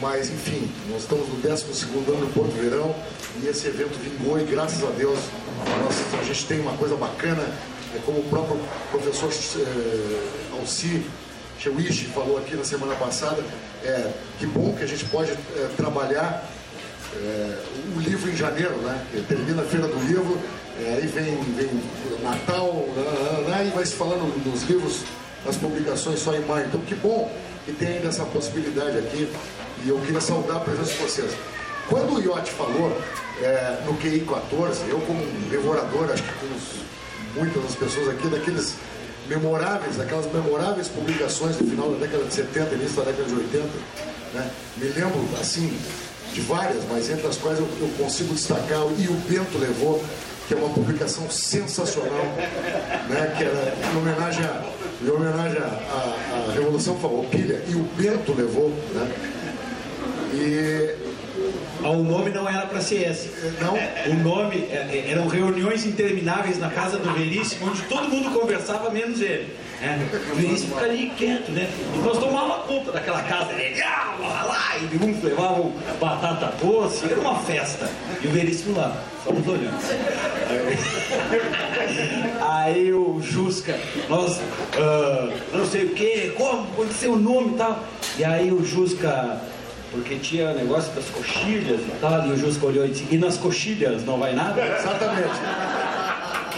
Mas, enfim, nós estamos no 12 ano do Porto Verão e esse evento vingou e, graças a Deus, nós, a gente tem uma coisa bacana, é como o próprio professor é, Alci Chewishi falou aqui na semana passada, é, que bom que a gente pode é, trabalhar é, o livro em janeiro, né? Termina a feira do livro, é, aí vem, vem Natal, né, né, e vai se falando nos livros, nas publicações só em maio. Então que bom que tem ainda essa possibilidade aqui. E eu queria saudar a presença de vocês. Quando o Iotti falou é, no QI 14, eu como um devorador, acho que como muitas das pessoas aqui, daqueles memoráveis, daquelas memoráveis publicações do final da década de 70, início da década de 80, né? me lembro, assim, de várias, mas entre as quais eu, eu consigo destacar, e o Bento levou, que é uma publicação sensacional, né? que era em homenagem à, em homenagem à, à Revolução Farroupilha, e o Bento levou, né? E ah, o nome não era para ser esse. Não? O nome é, é, eram reuniões intermináveis na casa do Veríssimo, onde todo mundo conversava, menos ele. É, o Veríssimo fica ali quieto, né? E nós tomávamos conta daquela casa. Ele, ah, lá, e uns levavam batata doce, era uma festa. E o Veríssimo lá, só nos olhando. Aí, o Jusca, nós, uh, não sei o que, como, qual é o nome e tal. E aí o Jusca porque tinha negócio das coxilhas e tal, e o Jusco olhou e disse, e nas coxilhas não vai nada? Exatamente.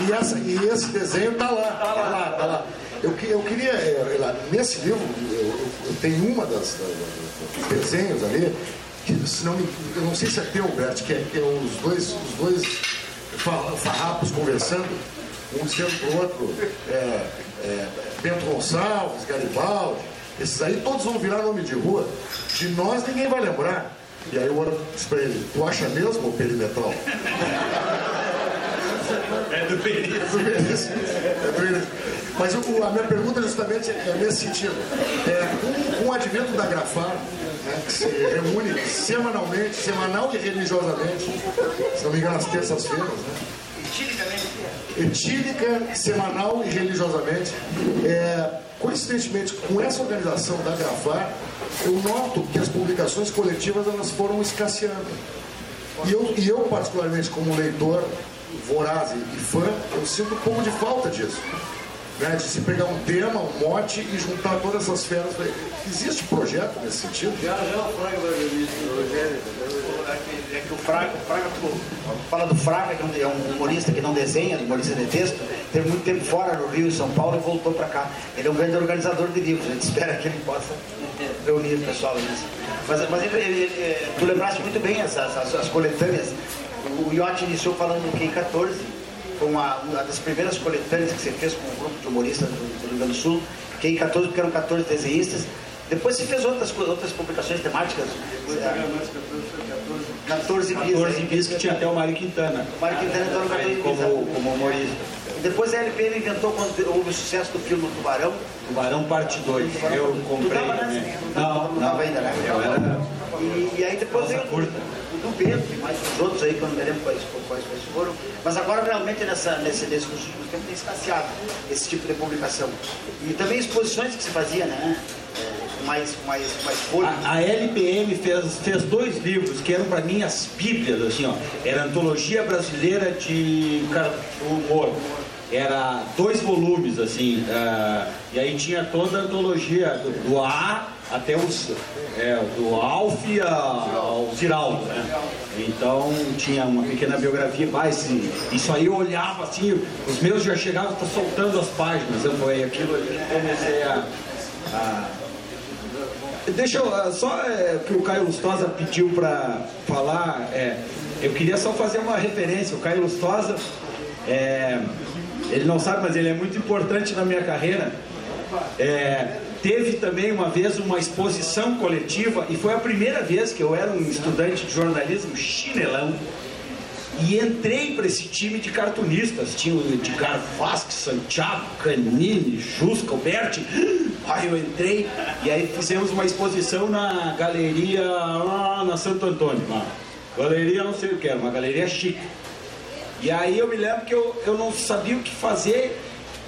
E, essa, e esse desenho está lá, está lá, lá, tá lá. Eu, eu queria, é, nesse livro, eu, eu tenho uma das, das, dos desenhos ali, que se não, eu não sei se é teu, Bert, que é, que é os dois, os dois farrapos conversando, um dizendo para o outro, é, é, Bento Gonçalves, Garibaldi, esses aí todos vão virar nome de rua. De nós ninguém vai lembrar. E aí o outro disse pra ele, tu acha mesmo o perimetral? É do Perício. É do. É. Mas o, a minha pergunta justamente é nesse sentido. É, com, com o advento da Grafar, né, que se reúne semanalmente, semanal e religiosamente, se não me engano, às terças-feiras, né? Etílica, semanal e religiosamente. É, Coincidentemente, com essa organização da Grafar, eu noto que as publicações coletivas elas foram escasseando. E eu, e eu particularmente, como leitor voraz e fã, eu sinto um pouco de falta disso. Né? De se pegar um tema, um mote e juntar todas essas feras. Existe projeto nesse sentido? Já, já, o Fraga é que o Fraga, o Fraga fala do Fraga, que é um humorista que não desenha, humorista de texto, teve muito tempo fora no Rio e São Paulo e voltou para cá. Ele é um grande organizador de livros, a gente espera que ele possa reunir o pessoal nisso. Mas, mas ele, ele, tu lembraste muito bem essas, as, as coletâneas. O Iotti iniciou falando do Q 14, foi uma, uma das primeiras coletâneas que você fez com um grupo de humoristas do, do Rio Grande do Sul. Q 14, porque eram 14 desenhistas. Depois você fez outras, outras publicações temáticas. 14 bis. 14 bis que tinha até o Mário Quintana. O Mário Quintana entrou no 14 bis. Como, como humorista. Depois a LPM inventou quando houve o sucesso do filme Tubarão. Tubarão Parte 2. Eu comprei. Tu tava Não, não, não, ainda, né? Eu era. E, e aí depois veio. Curta. O no Pedro e mais os outros aí que eu não me lembro quais, quais, quais foram. Mas agora realmente nessa, nesse, nesses últimos tempos tem escasseado esse tipo de publicação. E também exposições que se fazia, né? É, mais, mais, mais folha. A, a, LPM fez, fez dois livros que eram para mim as bíblias, assim, ó. Era Antologia Brasileira de Humor. Era dois volumes, assim, uh, e aí tinha toda a antologia do, do A até os, é, do Alf ao Ziraldo, né? Então tinha uma pequena biografia, mas isso aí eu olhava assim, os meus já chegavam soltando as páginas, eu foi aquilo ali comecei a, a... Deixa eu, ah, só é, que o Caio Lustosa pediu para falar, é, eu queria só fazer uma referência, o Caio Lustosa, é, ele não sabe, mas ele é muito importante na minha carreira. É, teve também uma vez uma exposição coletiva e foi a primeira vez que eu era um estudante de jornalismo chinelão e entrei para esse time de cartunistas. Tinha o Edgar Vasque, Santiago, Canini, Jusca, Alberti. Aí eu entrei e aí fizemos uma exposição na galeria lá na Santo Antônio. Uma galeria não sei o que era, uma galeria chique. E aí eu me lembro que eu, eu não sabia o que fazer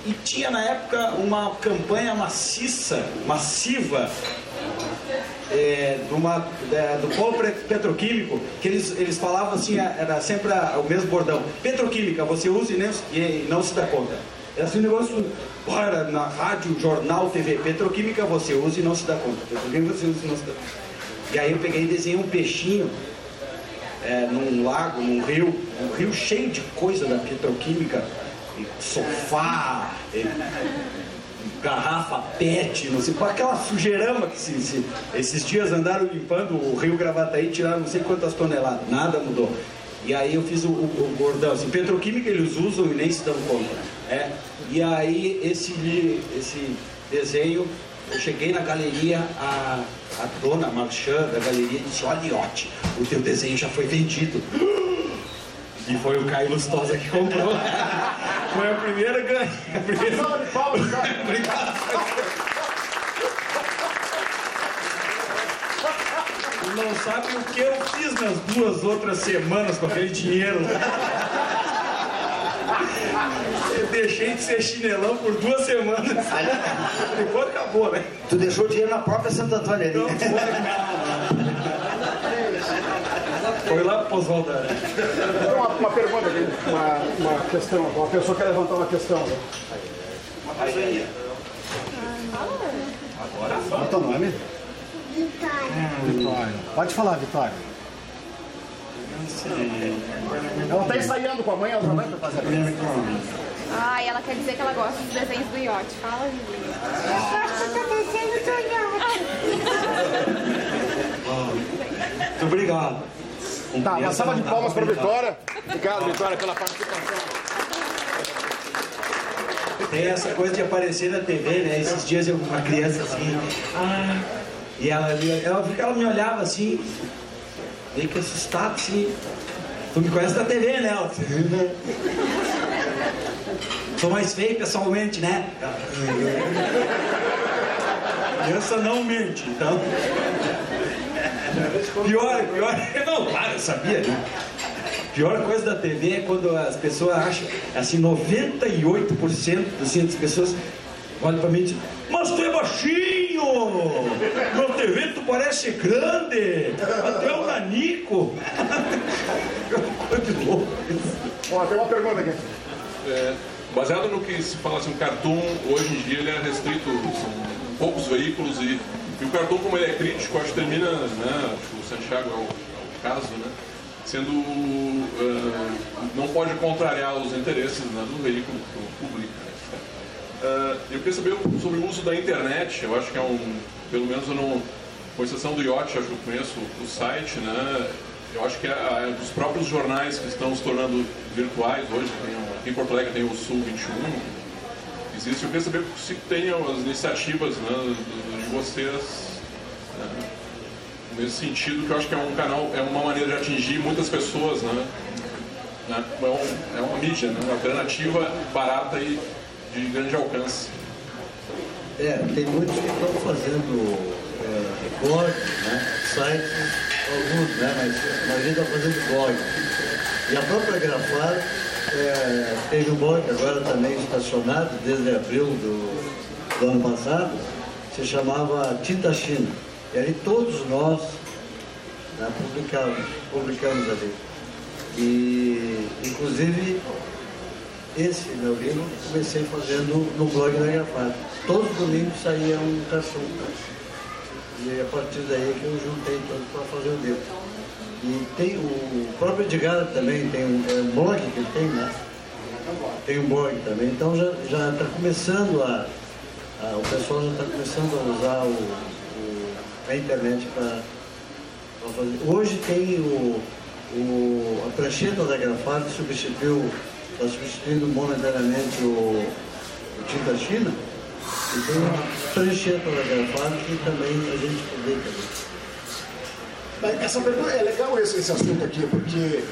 e tinha na época uma campanha maciça, massiva, é, uma, é, do polo petroquímico, que eles, eles falavam assim, era sempre o mesmo bordão. Petroquímica, você usa e, nem, e não se dá conta. Era assim um negócio, era na rádio, jornal, TV, petroquímica você usa e não se dá conta. Petroquímica você usa e não se dá conta. E aí eu peguei e desenhei um peixinho é, num lago, num rio, um rio cheio de coisa da petroquímica sofá, garrafa pet, não sei, aquela sujeirama que se, se, esses dias andaram limpando o rio Gravataí, tiraram não sei quantas toneladas, nada mudou. E aí eu fiz o, o, o gordão, assim, petroquímica eles usam e nem se dão conta. É, e aí esse, esse desenho, eu cheguei na galeria, a, a dona Marchand da galeria disse, olha o teu desenho já foi vendido. E foi o Caio Lustosa que comprou. Foi a primeira ganha. Primeira... Não sabe o que eu fiz nas duas outras semanas com aquele dinheiro. Eu deixei de ser chinelão por duas semanas. Depois acabou, né? Tu deixou o dinheiro na própria Santo Antônio ali. Não foi, não. Foi lá pro Oswaldo. Tem uma, uma pergunta aqui, uma, uma questão. Uma pessoa quer levantar uma questão. Né? Agora Qual é o teu nome? Vitória. Vitória. Pode falar, Vitória. Ela está ensaiando com a mãe, ela já vai fazer Ai, ela quer dizer que ela gosta dos desenhos do iote. Fala, Vivi. Eu gosto do desenho do iote. Muito obrigado. Tá, uma salva de palmas para a Vitória. Obrigado, Vitória, pela participação. Tem essa coisa de aparecer na TV, né? Esses dias eu uma criança assim, ah, e ela, ela, ela me olhava assim, meio que assustada assim. Tu me conhece da TV, né? Ela, Sou mais feio pessoalmente, né? Criança não mente, então. Pior, pior. Não, claro, eu sabia, né? Pior coisa da TV é quando as pessoas acham, assim, 98% assim, das pessoas olham pra mim e dizem, mas tu é baixinho! Na TV tu parece grande! Até o nanico! Coisa de louco. Ó, tem uma pergunta aqui. É, baseado no que se fala assim, o cartoon, hoje em dia ele é restrito, são poucos veículos e e o Cartão, como ele é crítico, acho que termina, né, acho que o Santiago é o, é o caso, né, sendo, uh, não pode contrariar os interesses né, do veículo que o publica. Uh, eu queria saber sobre o uso da internet, eu acho que é um, pelo menos eu não, com exceção do IOT, acho que eu conheço o site, né, eu acho que é, é os próprios jornais que estão se tornando virtuais hoje, tem, aqui em Porto Alegre tem o Sul 21, existe. Eu queria saber se tem as iniciativas né, de vocês né, nesse sentido, que eu acho que é um canal, é uma maneira de atingir muitas pessoas, né? né é, um, é, uma mídia, né, uma alternativa barata e de grande alcance. É, tem muitos que estão fazendo é, né, sites alguns, né? Mas a gente está fazendo blog. E a própria Grafar é, teve um blog agora também estacionado desde abril do, do ano passado, se chamava Tinta China. E aí todos nós né, publicamos, publicamos ali. E inclusive esse meu livro comecei fazendo no blog da Grafar. Todos os domingos saía um caçum. E a partir daí que eu juntei tudo para fazer o livro. E tem o próprio Edgar também tem um, é um blog que ele tem, né? Tem um blog também, então já está começando a, a, O pessoal já está começando a usar o, o a internet para fazer. Hoje tem o, o, a prancheta da Grafar que substituiu, está substituindo momentaneamente o, o Tinta China. E tem uma prancheta da Grafar que também a gente publica. Essa pergunta é legal esse, esse assunto aqui, porque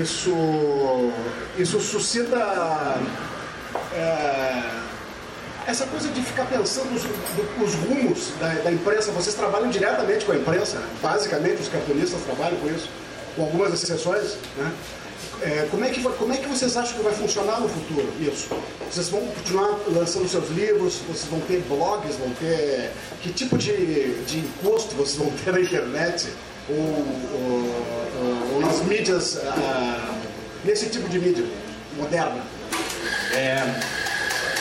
isso, isso suscita é, essa coisa de ficar pensando os, os rumos da, da, imprensa. Vocês trabalham diretamente com a imprensa, basicamente os cartunistas trabalham com isso, com algumas exceções. Né? É, como, é que, como é que vocês acham que vai funcionar no futuro isso? Vocês vão continuar lançando seus livros, vocês vão ter blogs, vão ter. Que tipo de, de encosto vocês vão ter na internet? Ou, ou, ou nas mídias, ah, nesse tipo de mídia moderna? É,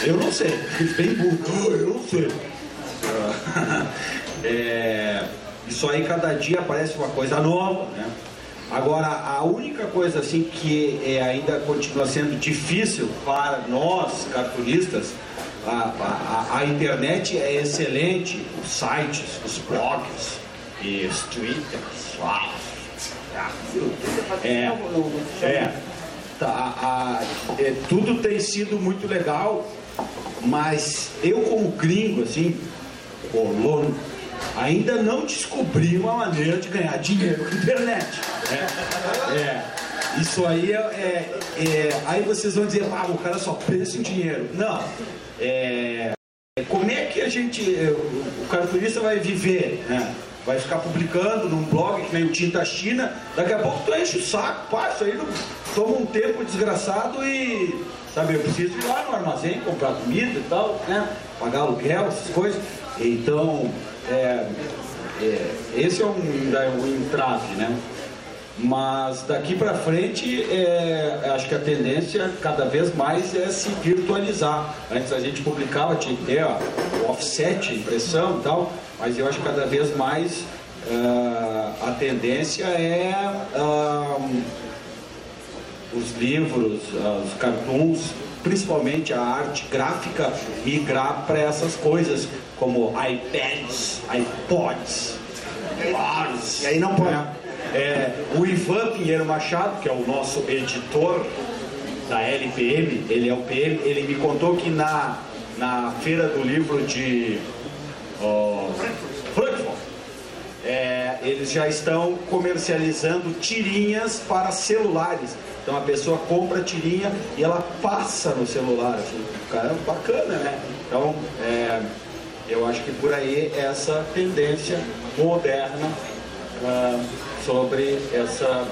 eu não sei, bem burro, eu não sei. É, isso aí cada dia aparece uma coisa nova, né? Agora, a única coisa assim que é, ainda continua sendo difícil para nós, cartunistas, a, a, a internet é excelente, os sites, os blogs, e Twitter, é, é, tá, a, é, tudo tem sido muito legal, mas eu como gringo, assim, colono, ainda não descobri uma maneira de ganhar dinheiro com a internet. É, é, isso aí é, é, é, Aí vocês vão dizer, ah, o cara só pensa em dinheiro. Não. É, como é que a gente. O cartunista vai viver, né? Vai ficar publicando num blog que nem o Tinta China, daqui a pouco tu enche o saco, pá, isso aí não, toma um tempo desgraçado e, sabe, eu preciso ir lá no armazém comprar comida e tal, né, pagar aluguel, essas coisas. Então, é, é, esse é um, é um entrave, né? Mas daqui para frente, é, acho que a tendência cada vez mais é se virtualizar. Antes a gente publicava, tinha que ter ó, offset, impressão e tal, mas eu acho que cada vez mais uh, a tendência é uh, os livros, uh, os cartoons, principalmente a arte gráfica, migrar para essas coisas como iPads, iPods, E aí não pode. Né? É, o Ivan Pinheiro Machado, que é o nosso editor da LPM, ele é o PM, ele me contou que na, na feira do livro de Frankfurt, é, eles já estão comercializando tirinhas para celulares. Então a pessoa compra a tirinha e ela passa no celular. Assim, cara, bacana, né? Então é, eu acho que por aí essa tendência moderna. Uh, sobre essa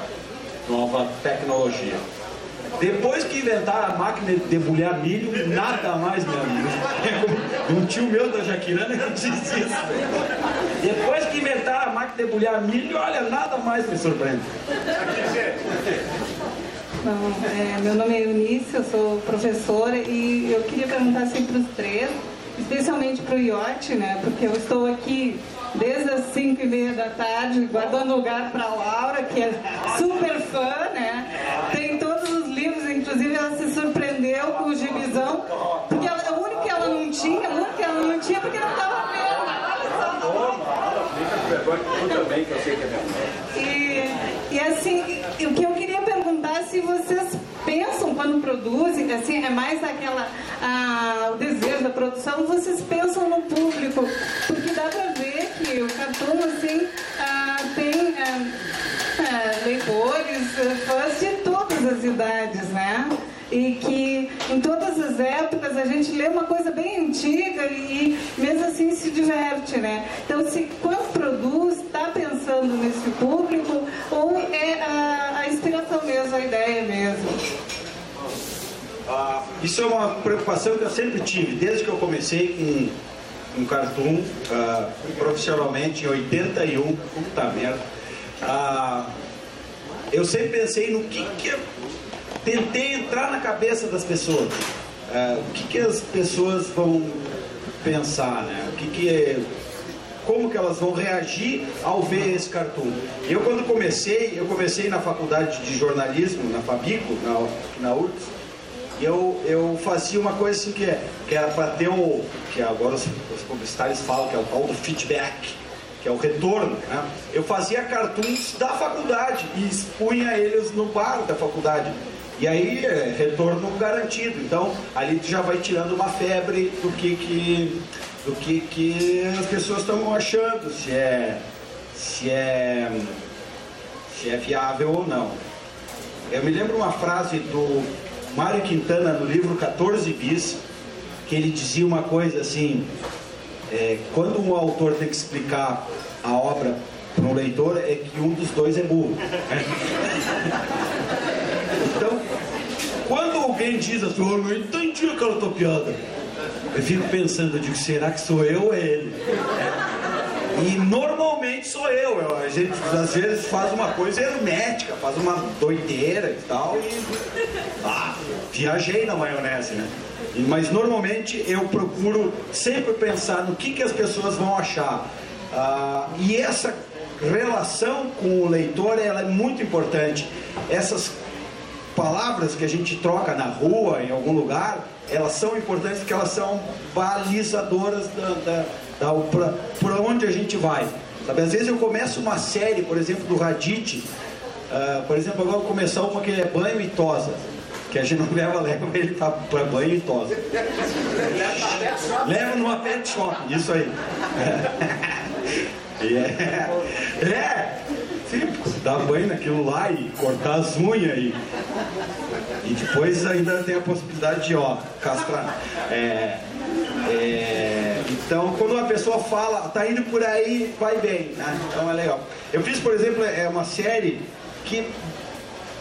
nova tecnologia. Depois que inventaram a máquina de debulhar milho, nada mais, meu amigo. Um tio meu da Jaquirana não disse isso. Depois que inventaram a máquina de debulhar milho, olha, nada mais me surpreende. Bom, é, meu nome é Eunice, eu sou professora e eu queria perguntar assim para os três, especialmente para o Iote, né? Porque eu estou aqui desde as 5 e meia da tarde, guardando lugar para a Laura, que é super fã, né? Tem todos os livros, inclusive ela se surpreendeu com o gibizão, porque ela, o único que ela não tinha, o único que ela não tinha, porque não estava vendo. E, e assim, o que eu queria perguntar é se vocês pensam quando produzem, assim, é mais aquela o desejo da produção, vocês pensam no público, porque dá para ver que o cartoon assim ah, tem leitores, fãs de todas as idades, né? E que em todas as épocas a gente lê uma coisa bem antiga e mesmo assim se diverte, né? Então, se quando produz, está está pensando nesse público ou é a, a inspiração mesmo, a ideia mesmo? Ah, isso é uma preocupação que eu sempre tive, desde que eu comecei com um cartoon ah, profissionalmente em 81, puta merda. Ah, eu sempre pensei no que, que tentei entrar na cabeça das pessoas. Ah, o que, que as pessoas vão pensar, né? O que, que como que elas vão reagir ao ver esse cartoon. Eu quando comecei, eu comecei na faculdade de jornalismo, na Fabico, na, na URGS, eu, eu fazia uma coisa assim que, é, que era para ter o. que agora os, os publicitários falam, que é o tal do feedback, que é o retorno. Né? Eu fazia cartoons da faculdade e expunha eles no bar da faculdade. E aí, é, retorno garantido. Então, ali tu já vai tirando uma febre do que, que, do que, que as pessoas estão achando, se é, se, é, se é viável ou não. Eu me lembro uma frase do Mário Quintana no livro 14 bis, que ele dizia uma coisa assim, é, quando um autor tem que explicar a obra para um leitor, é que um dos dois é burro. Então, quando alguém diz assim, oh, não entendi aquela tua piada, eu fico pensando, eu digo, será que sou eu ou é ele? É. E normalmente sou eu. A gente às vezes faz uma coisa hermética, faz uma doideira e tal, ah, viajei na maionese, né? Mas normalmente eu procuro sempre pensar no que, que as pessoas vão achar. Ah, e essa relação com o leitor ela é muito importante. Essas palavras que a gente troca na rua, em algum lugar, elas são importantes porque elas são balizadoras da, da, para onde a gente vai. Sabe, às vezes eu começo uma série, por exemplo, do Radit, ah, por exemplo, agora eu vou começar uma que é banho e tosa, que a gente não leva, leva ele para banho e tosa. Leva numa pet shop, isso aí. E É, é, sim, dar banho naquilo lá e cortar as unhas e, e depois ainda tem a possibilidade de, ó, castrar. É, é, então, quando uma pessoa fala, tá indo por aí, vai bem, né? Então é legal. Eu fiz, por exemplo, é uma série que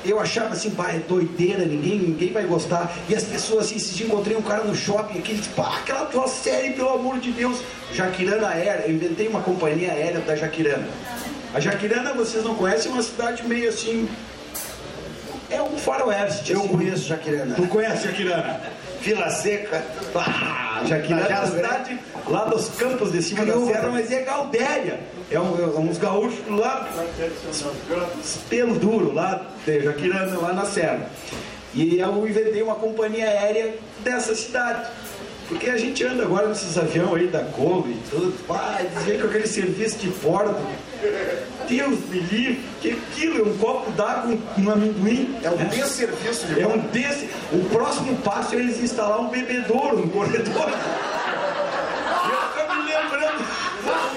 eu achava assim, pá, é doideira, ninguém, ninguém vai gostar. E as pessoas assim, se encontrei um cara no shopping aqui, disse, pá, aquela tua série, pelo amor de Deus, Jaquirana Aérea, eu inventei uma companhia aérea da Jaquirana. A Jaquirana, vocês não conhecem, é uma cidade meio assim. É um faroeste. Eu assim. conheço Jaquirana. Tu conhece Jaquirana? Vila Seca. Ah, Jaquirana Naquela uma cidade lá dos campos de cima da Criouva. serra, mas é Gaudéria. É, um, é uns gaúchos lá, pelo duro, lá de Jaquirana, lá na serra. E eu inventei uma companhia aérea dessa cidade. Porque a gente anda agora nesses aviões aí da e tudo, pá, com aquele serviço de bordo. Deus me livre, que aquilo é um copo d'água, um, um amendoim. É um desserviço de É um desse. O próximo passo é eles instalar um bebedouro no corredor. Eu ficava me lembrando.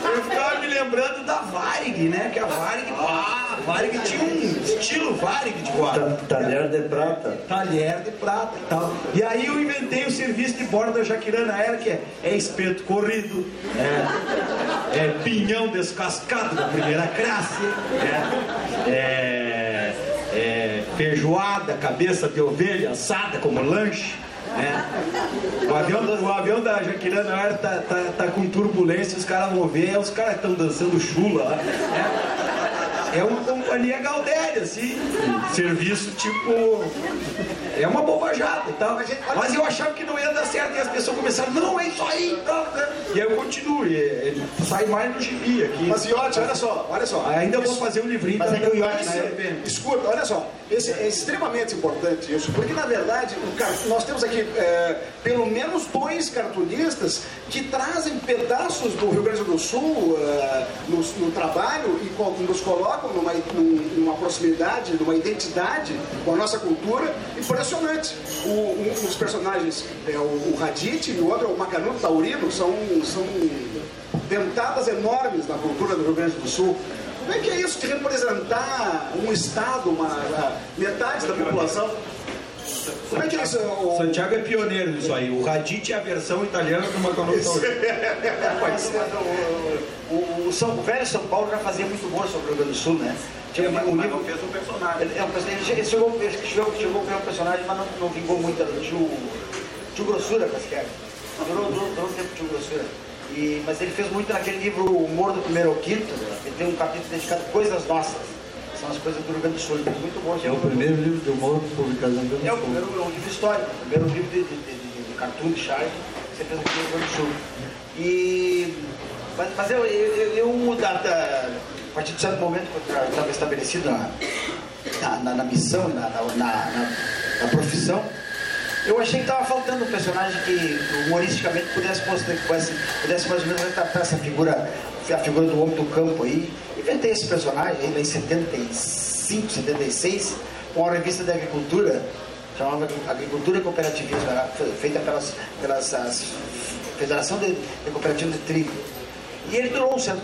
Eu ficava me lembrando da Varig, né? Que a Varig, ah, Varig tinha um estilo Varig de guarda. Talher de prata. Talher de prata e tal. E aí eu inventei o serviço de bordo da Jaquirana Aérea, que é, é espeto corrido, é, é pinhão descascado da primeira classe, é, é, é feijoada, cabeça de ovelha assada como lanche. né? O, avião, o avião da Jaquirana Aérea tá, tá, tá com turbulência, os caras vão ver, os caras estão dançando chula lá. né? É uma companhia Gaudéria, assim, serviço tipo. É uma bobajada e tal. Mas eu achava que não ia dar certo e as pessoas começaram, não, é isso aí. Não, né? E aí eu continuo, e, e sai mais no gibi aqui. Mas, Iote, olha só, olha só. Ainda vou fazer um livrinho Mas é que o Iote Isso, LPM. escuta, olha só, esse é extremamente importante isso, porque na verdade nós temos aqui é, pelo menos dois cartunistas que trazem pedaços do Rio Grande do Sul é, no, no trabalho e nos colocam numa, num- numa proximidade, numa identidade com a nossa cultura impressionante. O, um dos personagens é o, o e o outro é o Macanudo Taurino, são, são dentadas enormes na cultura do Rio Grande do Sul. Como é que é isso de representar um estado, uma, metade da população? Como é que é isso? O... Santiago é pioneiro nisso aí. O Radite é a versão italiana do Pode ser. O, o, o São o velho São Paulo já fazia muito humor sobre o Rio Grande do Sul, né? Tinha um, um livro. fez um personagem. Ele, é um personagem- ele chegou, ele chegou, chegou a criar um personagem, mas não, não vingou muito. O tio, tio Grossura, que era. Durou, durou, durou um tempo o tio Grossura. E, mas ele fez muito naquele livro O Humor do Primeiro ao Quinto. Ele tem um capítulo dedicado a coisas nossas. São as coisas do Rio Grande do Sul. Muito bom. É o primeiro livro de humor publicado no Rio Grande É o do Sul. primeiro é um livro histórico, o primeiro livro de, de, de, de, cartoon, de charge, que você fez aqui no Rio Grande do Sul. E, mas, mas eu, eu, eu da, da- a partir de certo momento que eu estava estabelecido na, na, na- na missão, na, na, profissão, eu achei que estava faltando um personagem que humoristicamente pudesse, mostrar, pudesse, pudesse mais ou menos retratar essa figura, a figura do homem do campo aí. Inventei esse personagem aí em 75, 76, com uma revista de agricultura, chamava Agricultura e Cooperativismo, era fe- feita pelas, pelas as Federação de, de Cooperativas de Trigo. E ele durou um certo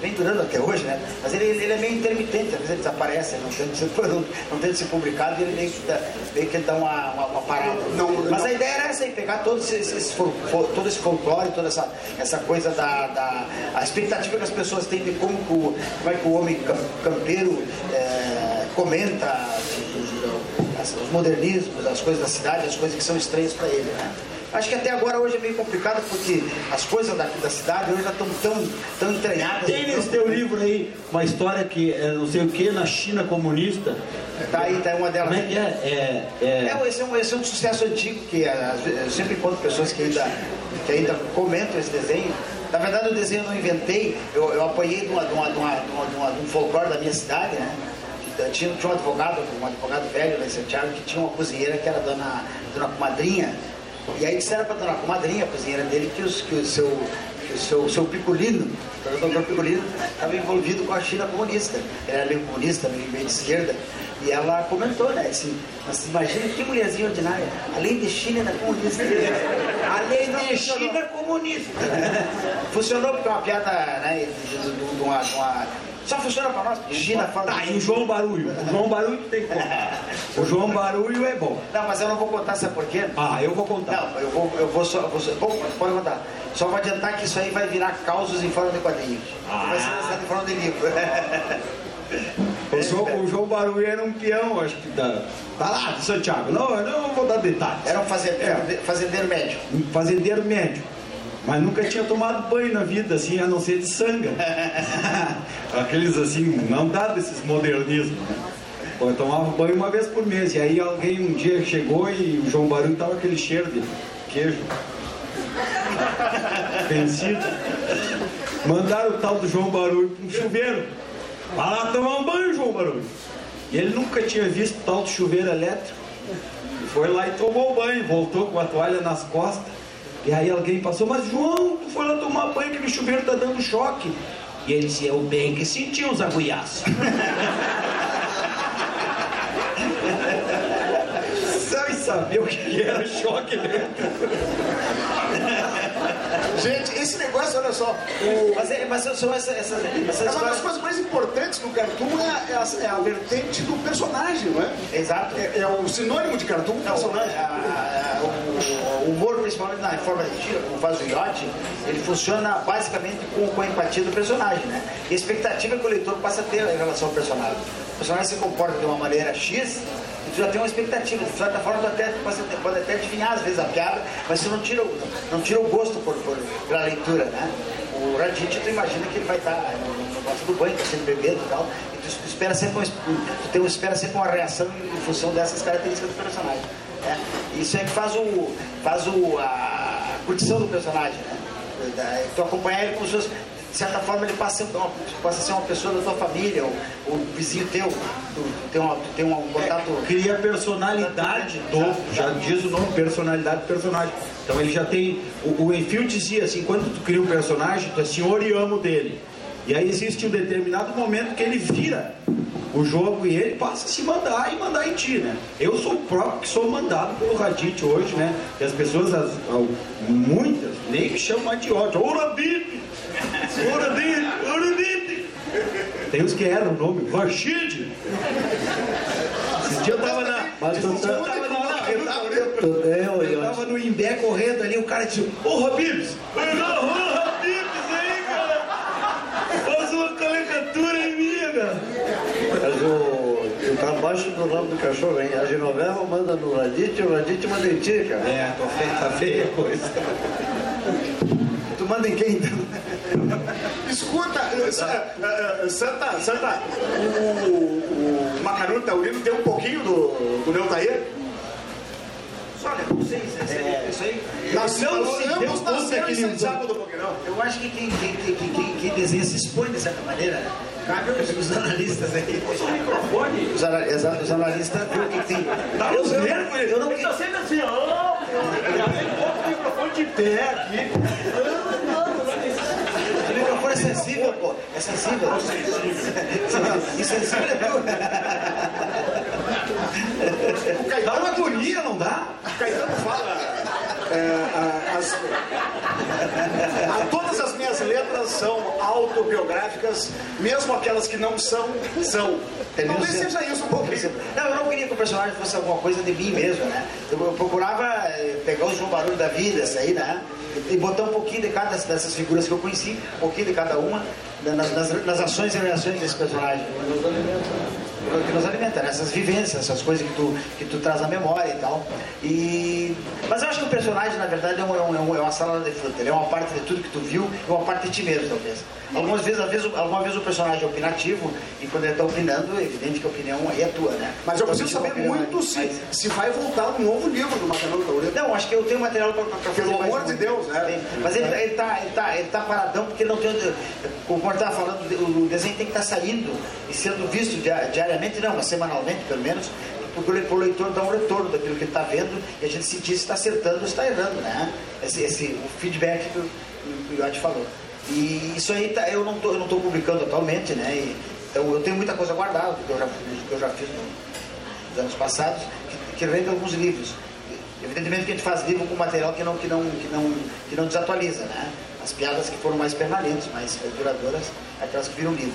vem durando até hoje, né? Mas ele, ele é meio intermitente, às vezes ele desaparece, não tem de ser, não, não tem ser publicado e ele meio que dá, meio que dá uma, uma, uma parada. Não, Mas não. a ideia era essa aí, pegar todo esse, esse todo esse folclore, toda essa, essa coisa da, da a expectativa que as pessoas têm de como, que o, como é que o homem cam- campeiro é, comenta as- os modernismos, as coisas da cidade, as coisas que são estranhas para ele. Né? Acho que até agora hoje é meio complicado porque as coisas daqui da cidade hoje já estão tão, tão entranhadas. Tem nesse teu livro aí uma história que é não sei o que na China comunista. Tá aí, tá aí uma delas. Como é que é? É, é... É, esse, é um, esse é um sucesso antigo que vezes, eu sempre encontro pessoas que ainda, que ainda comentam esse desenho. Na verdade, o desenho eu não inventei, eu, eu apanhei de, uma, de, uma, de, uma, de, uma, de, um folclore da minha cidade, né? Tinha, tinha um advogado, um advogado velho lá em Santiago, que tinha uma cozinheira que era dona, dona Comadrinha. E aí disseram para a dona Comadrinha, a cozinheira dele, que, os, que o seu que o seu, seu Picolino, o doutor Picolino, estava envolvido com a China comunista. Ele era meio comunista, meio, meio de esquerda. E ela comentou, né? Assim, mas imagina que mulherzinha ordinária, além de China, ainda comunista. Além de China comunista. Funcionou porque é uma piada, né? De uma, de uma- Só funciona para nós, China fala. Tá, e o João Barulho? O João Barulho tem contar. O João Barulho é bom. Não, mas eu não vou contar, sabe por quê? Ah, eu vou contar. Não, eu vou, eu vou só. Vou só bom, pode contar. Só vou adiantar que isso aí vai virar causos em forma de quadrinhos. Vai ser lançado em forma de livro. O João, o João Barulho era um peão, acho que da. Tá lá, de Santiago. Não, eu não vou dar detalhes. Era um fazendeiro, É. fazendeiro médio. Um fazendeiro médio. Mas nunca tinha tomado banho na vida, assim, a não ser de sanga. Aqueles assim, não dá desses modernismos. Né? Eu tomava banho uma vez por mês. E aí alguém um dia chegou e o João Barulho tava aquele cheiro de queijo. Vencido. Mandaram o tal do João Barulho para um chuveiro. Vai lá tomar um banho, João Barulho. E ele nunca tinha visto tal de chuveiro elétrico. Foi lá e tomou o banho, voltou com a toalha nas costas. E aí alguém passou, mas João, tu foi lá tomar banho, aquele chuveiro tá dando choque. E ele disse, eu bem que senti os agulhaços. Sabe saber o que que era choque elétrico? Gente, esse negócio, olha só, o- Mas, é- mas são essas, essas, essas é uma das coisas mais importantes do cartoon é, é a, é a vertente do personagem, não é? Exato. É, é o sinônimo de cartoon, Não, personagem. a- a- o, humor, principalmente na forma de tira, como faz o Iote, ele funciona basicamente com, com a empatia do personagem, né? E a expectativa que o leitor passa a ter em relação ao personagem. O personagem se comporta de uma maneira X, e tu já tem uma expectativa. De certa forma, tu até, pode, até- pode até adivinhar às vezes a piada, mas você não tira, o- não tira o gosto por, por, pela leitura, né? O Raditz, tu imagina que ele vai estar no, no negócio do banho, tá sempre bebendo e tal, e tu, espera sempre uma, tu espera sempre uma reação em função dessas características do personagem. Né? Isso é que faz, o, faz o, a curtição do personagem. Né? Tu acompanhar ele como se fosse, de certa forma, ele passa a ser uma, passa a ser uma pessoa da tua família, ou, ou um vizinho teu, tu, tem, uma, tu tem um contato. Cria personalidade do, já diz o nome, personalidade do personagem. Então ele já tem. O, o Enfield dizia assim: quando tu cria um personagem, tu é senhor e amo dele. E aí existe um determinado momento que ele vira o jogo e ele passa a se mandar e mandar em ti, né? Eu sou o próprio que sou mandado pelo Radit hoje, né? E as pessoas, as, muitas, nem me chamam de ódio. Ô Radit! Ô Radit! Ô Radit! Tem uns que eram o nome, Rashid! Esse dia eu tava na. Mas tu tá- Eu tava, não, eu Tudo bem, ô, Eu tava no Imbé correndo ali, o cara disse, ô Habibs aí, cara, faz uma caricatura em mim, cara. Mas o, tu tá abaixo do nome do cachorro, hein? A Genoveva manda no Radite e o Radite manda em ti, cara. É, tô feio, tá feia a coisa. Tu manda em quem então? Escuta, eh, eh, eh, Santa, Santa, o, o Macanudo Taurino tem um pouquinho do, do Neutair? Olha, não sei se é isso aí. Nasceu, Não se deu ambos que em Santiago do Boqueirão. Eu acho que quem, quem, quem, quem, quem desenha se expõe de certa maneira, né? Cabe os, analistas aí. O microfone. Os, analistas viram o que tem. Tá eu, eu, nervos, eu, não Ele tá sempre assim, ó. Um pouco o microfone de pé aqui. O microfone é sensível, pô. É sensível. Insensível é. Dá uma agonia, não dá? O Caetano fala. é, a- todas as minhas letras são autobiográficas, mesmo aquelas que não são, são. Talvez seja isso um pouquinho. Não, eu não queria que o personagem fosse alguma coisa de mim mesmo, né? Eu, eu procurava eh, pegar o João Barulho da vida, isso aí, né? E, e botar um pouquinho de cada dessas figuras que eu conheci, um pouquinho de cada uma, né, nas, nas, nas ações e reações desse personagem. Que nos alimenta, essas vivências, essas coisas que tu, que tu traz na memória e tal. E... Mas eu acho que o personagem, na verdade, é, um, é, um- é um- é uma salada de fruta. Ele é uma parte de tudo que tu viu e uma parte de ti mesmo, talvez. Algumas vezes, às vezes, alguma vez o personagem é opinativo e quando ele está opinando, é evidente que a opinião aí é tua, né? Mas eu Então, preciso saber muito é- se, se vai voltar um novo livro do Macanudo Taurino. Não, acho que eu tenho material para fazer Pelo amor de Deus, né? Mas ele, ele, tá, ele, tá, ele tá paradão porque ele não tem. Como eu estava falando, o desenho tem que estar saindo e sendo visto dia- diariamente, não, mas semanalmente pelo menos, para o leitor dar um retorno daquilo que ele está vendo e a gente sentir se está acertando ou está errando, né? Esse, esse, o feedback que o, Iod falou. E isso aí tá, eu não eu não estou publicando atualmente, né? E, então eu tenho muita coisa guardada que eu já, que eu já fiz no- nos anos passados, que, que rende alguns livros. Evidentemente que a gente faz livro com material que não, que não, que não, que não desatualiza, né? As piadas que foram mais permanentes, mais duradouras, aquelas que viram livro.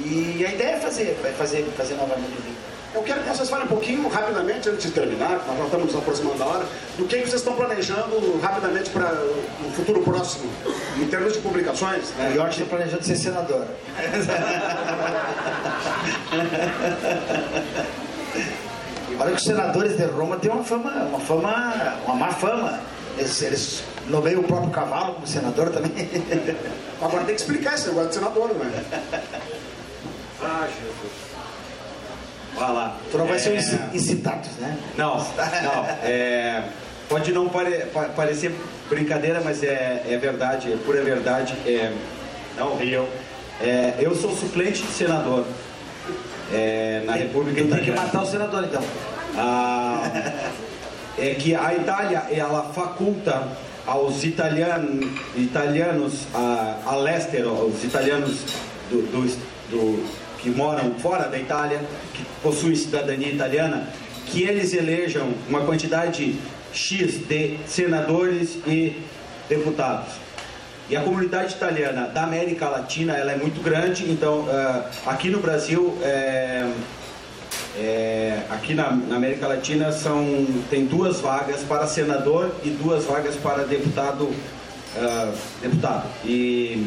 E a ideia é fazer, vai fazer, fazer novamente o livro. Eu quero que vocês falem um pouquinho, rapidamente, antes de terminar, nós já estamos nos aproximando da hora, do que vocês estão planejando rapidamente para o futuro próximo, em termos de publicações. Né? York está planejando ser senador. Olha que os senadores de Roma têm uma fama, uma fama, uma má fama. Eles, eles nomeiam o próprio cavalo como senador também. Agora tem que explicar esse negócio de senador, né? Ah, Jesus. Vai lá. Tu não vai ser um É, inci- incitatus, né? Não, não. é, pode não pare- pa- parecer brincadeira, mas é, é verdade, é pura verdade. É, não riam. É, eu sou suplente de senador é, na República Tem que Italiana. matar o senador, então. Ah, é que a Itália ela faculta aos italianos, italianos a, all'estero, aos italianos do, do- do- que moram fora da Itália, que possuem cidadania italiana, que eles elejam uma quantidade X de senadores e deputados. E a comunidade italiana da América Latina ela é muito grande, então ah, aqui no Brasil é, é, aqui na, na América Latina são, tem duas vagas para senador e duas vagas para deputado. ah, deputado. E,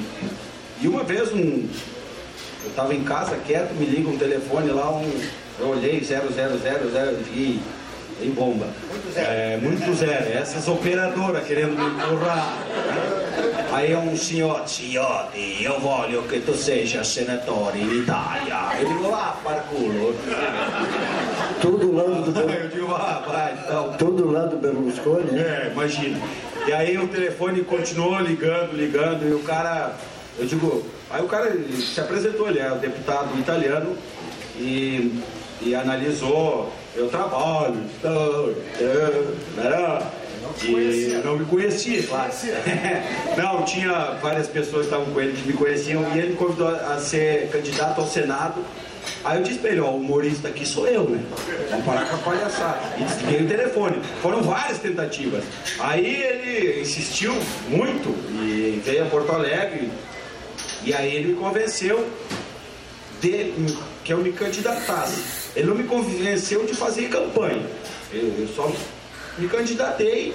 e uma vez um, eu estava em casa quieto, me liga um telefone lá, um, eu olhei 0000 e em bomba. Muito zero. É, muito zero. Essas operadoras querendo me empurrar. Aí é um senhor, senhor, eu voglio che tu seja senatore in Italia. Eu digo, ah, para culo. Todo lado do, Eu digo, ah, vai, então. todo lado do Berlusconi, É, imagina. E aí o telefone continuou ligando, ligando, e o cara, eu digo, aí o cara se apresentou, ele é o deputado italiano e, e analisou meu trabalho, então, é, né? E não me conhecia, claro. Não, tinha várias pessoas que estavam com ele que me conheciam e ele me convidou a ser candidato ao Senado. Aí eu disse pra ele, ó, o humorista aqui sou eu, né? Vamos parar com a palhaçada. E desliguei o telefone. Foram várias tentativas. Aí ele insistiu muito e veio a Porto Alegre. E aí ele me convenceu de que eu me candidatasse. Ele não me convenceu de fazer campanha. Eu, eu só me candidatei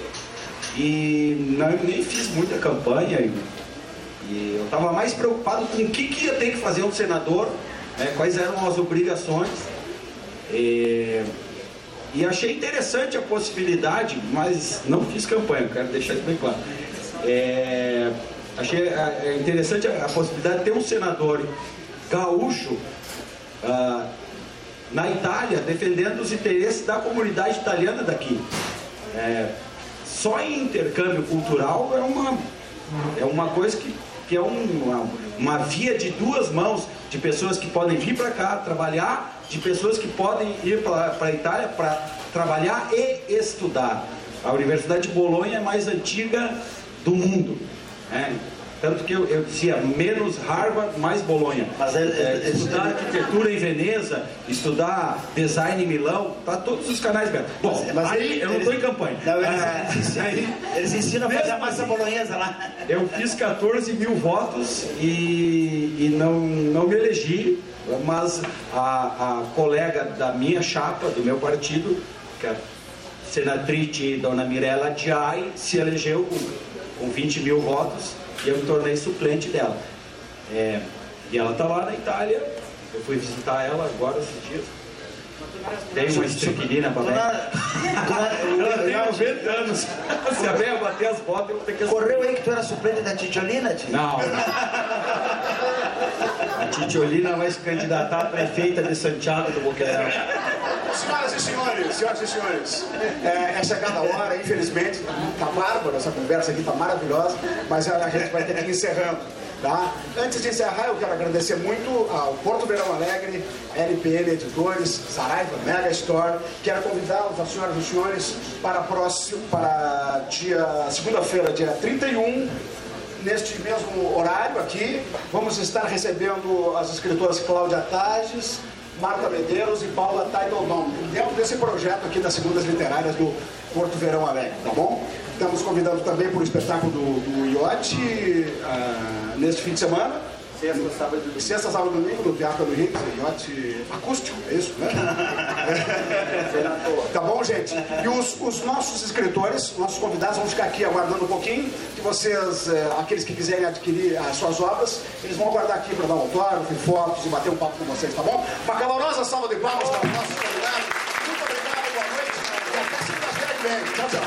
e não, nem fiz muita campanha. E, e eu estava mais preocupado com o que, que ia ter que fazer um senador, né, quais eram as obrigações. E, e achei interessante a possibilidade, mas não fiz campanha, quero deixar isso bem claro. É, achei é, interessante a, possibilidade de ter um senador gaúcho ah, na Itália defendendo os interesses da comunidade italiana daqui. É, só em intercâmbio cultural é uma, é uma coisa que, que é uma, uma via de duas mãos de pessoas que podem vir para cá trabalhar, de pessoas que podem ir para a Itália para trabalhar e estudar. A Universidade de Bolonha é mais antiga do mundo. Né? Tanto que eu, eu, dizia menos Harvard, mais Bolonha. Mas ele, é, estudar arquitetura em Veneza, estudar design em Milão, tá todos os canais abertos. Bom, mas, mas aí eu não estou em campanha. Não, eles, ah, eles, aí, eles ensinam a fazer a massa bolonhesa lá. Eu fiz 14 mil votos e, e não, não me elegi, mas a, a colega da minha chapa, do meu partido, que é a senatriz Dona Mirella Diai, se elegeu com, com 20 mil votos e eu me tornei suplente dela. É, e ela está lá na Itália, eu fui visitar ela agora esses dias. Tem uma estriquilina para lá. Ela tem 90 anos. Se a velha bater as botas, eu vou ter que. Correu aí que tu era suplente da Titiolina, tio? Não. A Titiolina vai se candidatar a prefeita de Santiago do Boqueirão. Senhoras e senhores, senhoras e senhores, é, é chegada a hora, infelizmente, tá bárbara, essa conversa aqui tá maravilhosa, mas a gente vai ter que ir encerrando. Tá? Antes de encerrar, eu quero agradecer muito ao Porto Verão Alegre, LPM Editores, Saraiva Mega Store. Quero convidá-los, as senhoras e os senhores, para próximo, para dia segunda-feira, dia 31, neste mesmo horário aqui. Vamos estar recebendo as escritoras Cláudia Tages, Marta Medeiros e Paula Taidodon, dentro desse projeto aqui das Segundas Literárias do Porto Verão Alegre, tá bom? Estamos convidando também para o espetáculo do, do Iote uh, neste fim de semana. Sexta, sábado e domingo. Sexta, sábado e domingo, no Teatro do Rio, Iote acústico, é isso, né? tá bom, gente? E os, os, nossos escritores, nossos convidados, vão ficar aqui aguardando um pouquinho, que vocês, uh, aqueles que quiserem adquirir as suas obras, eles vão aguardar aqui para dar um autógrafo, fotos e bater um papo com vocês, tá bom? Uma calorosa salva de palmas para os nossos convidados. Muito obrigado, boa noite e até segunda-feira que vem. Tchau, tchau.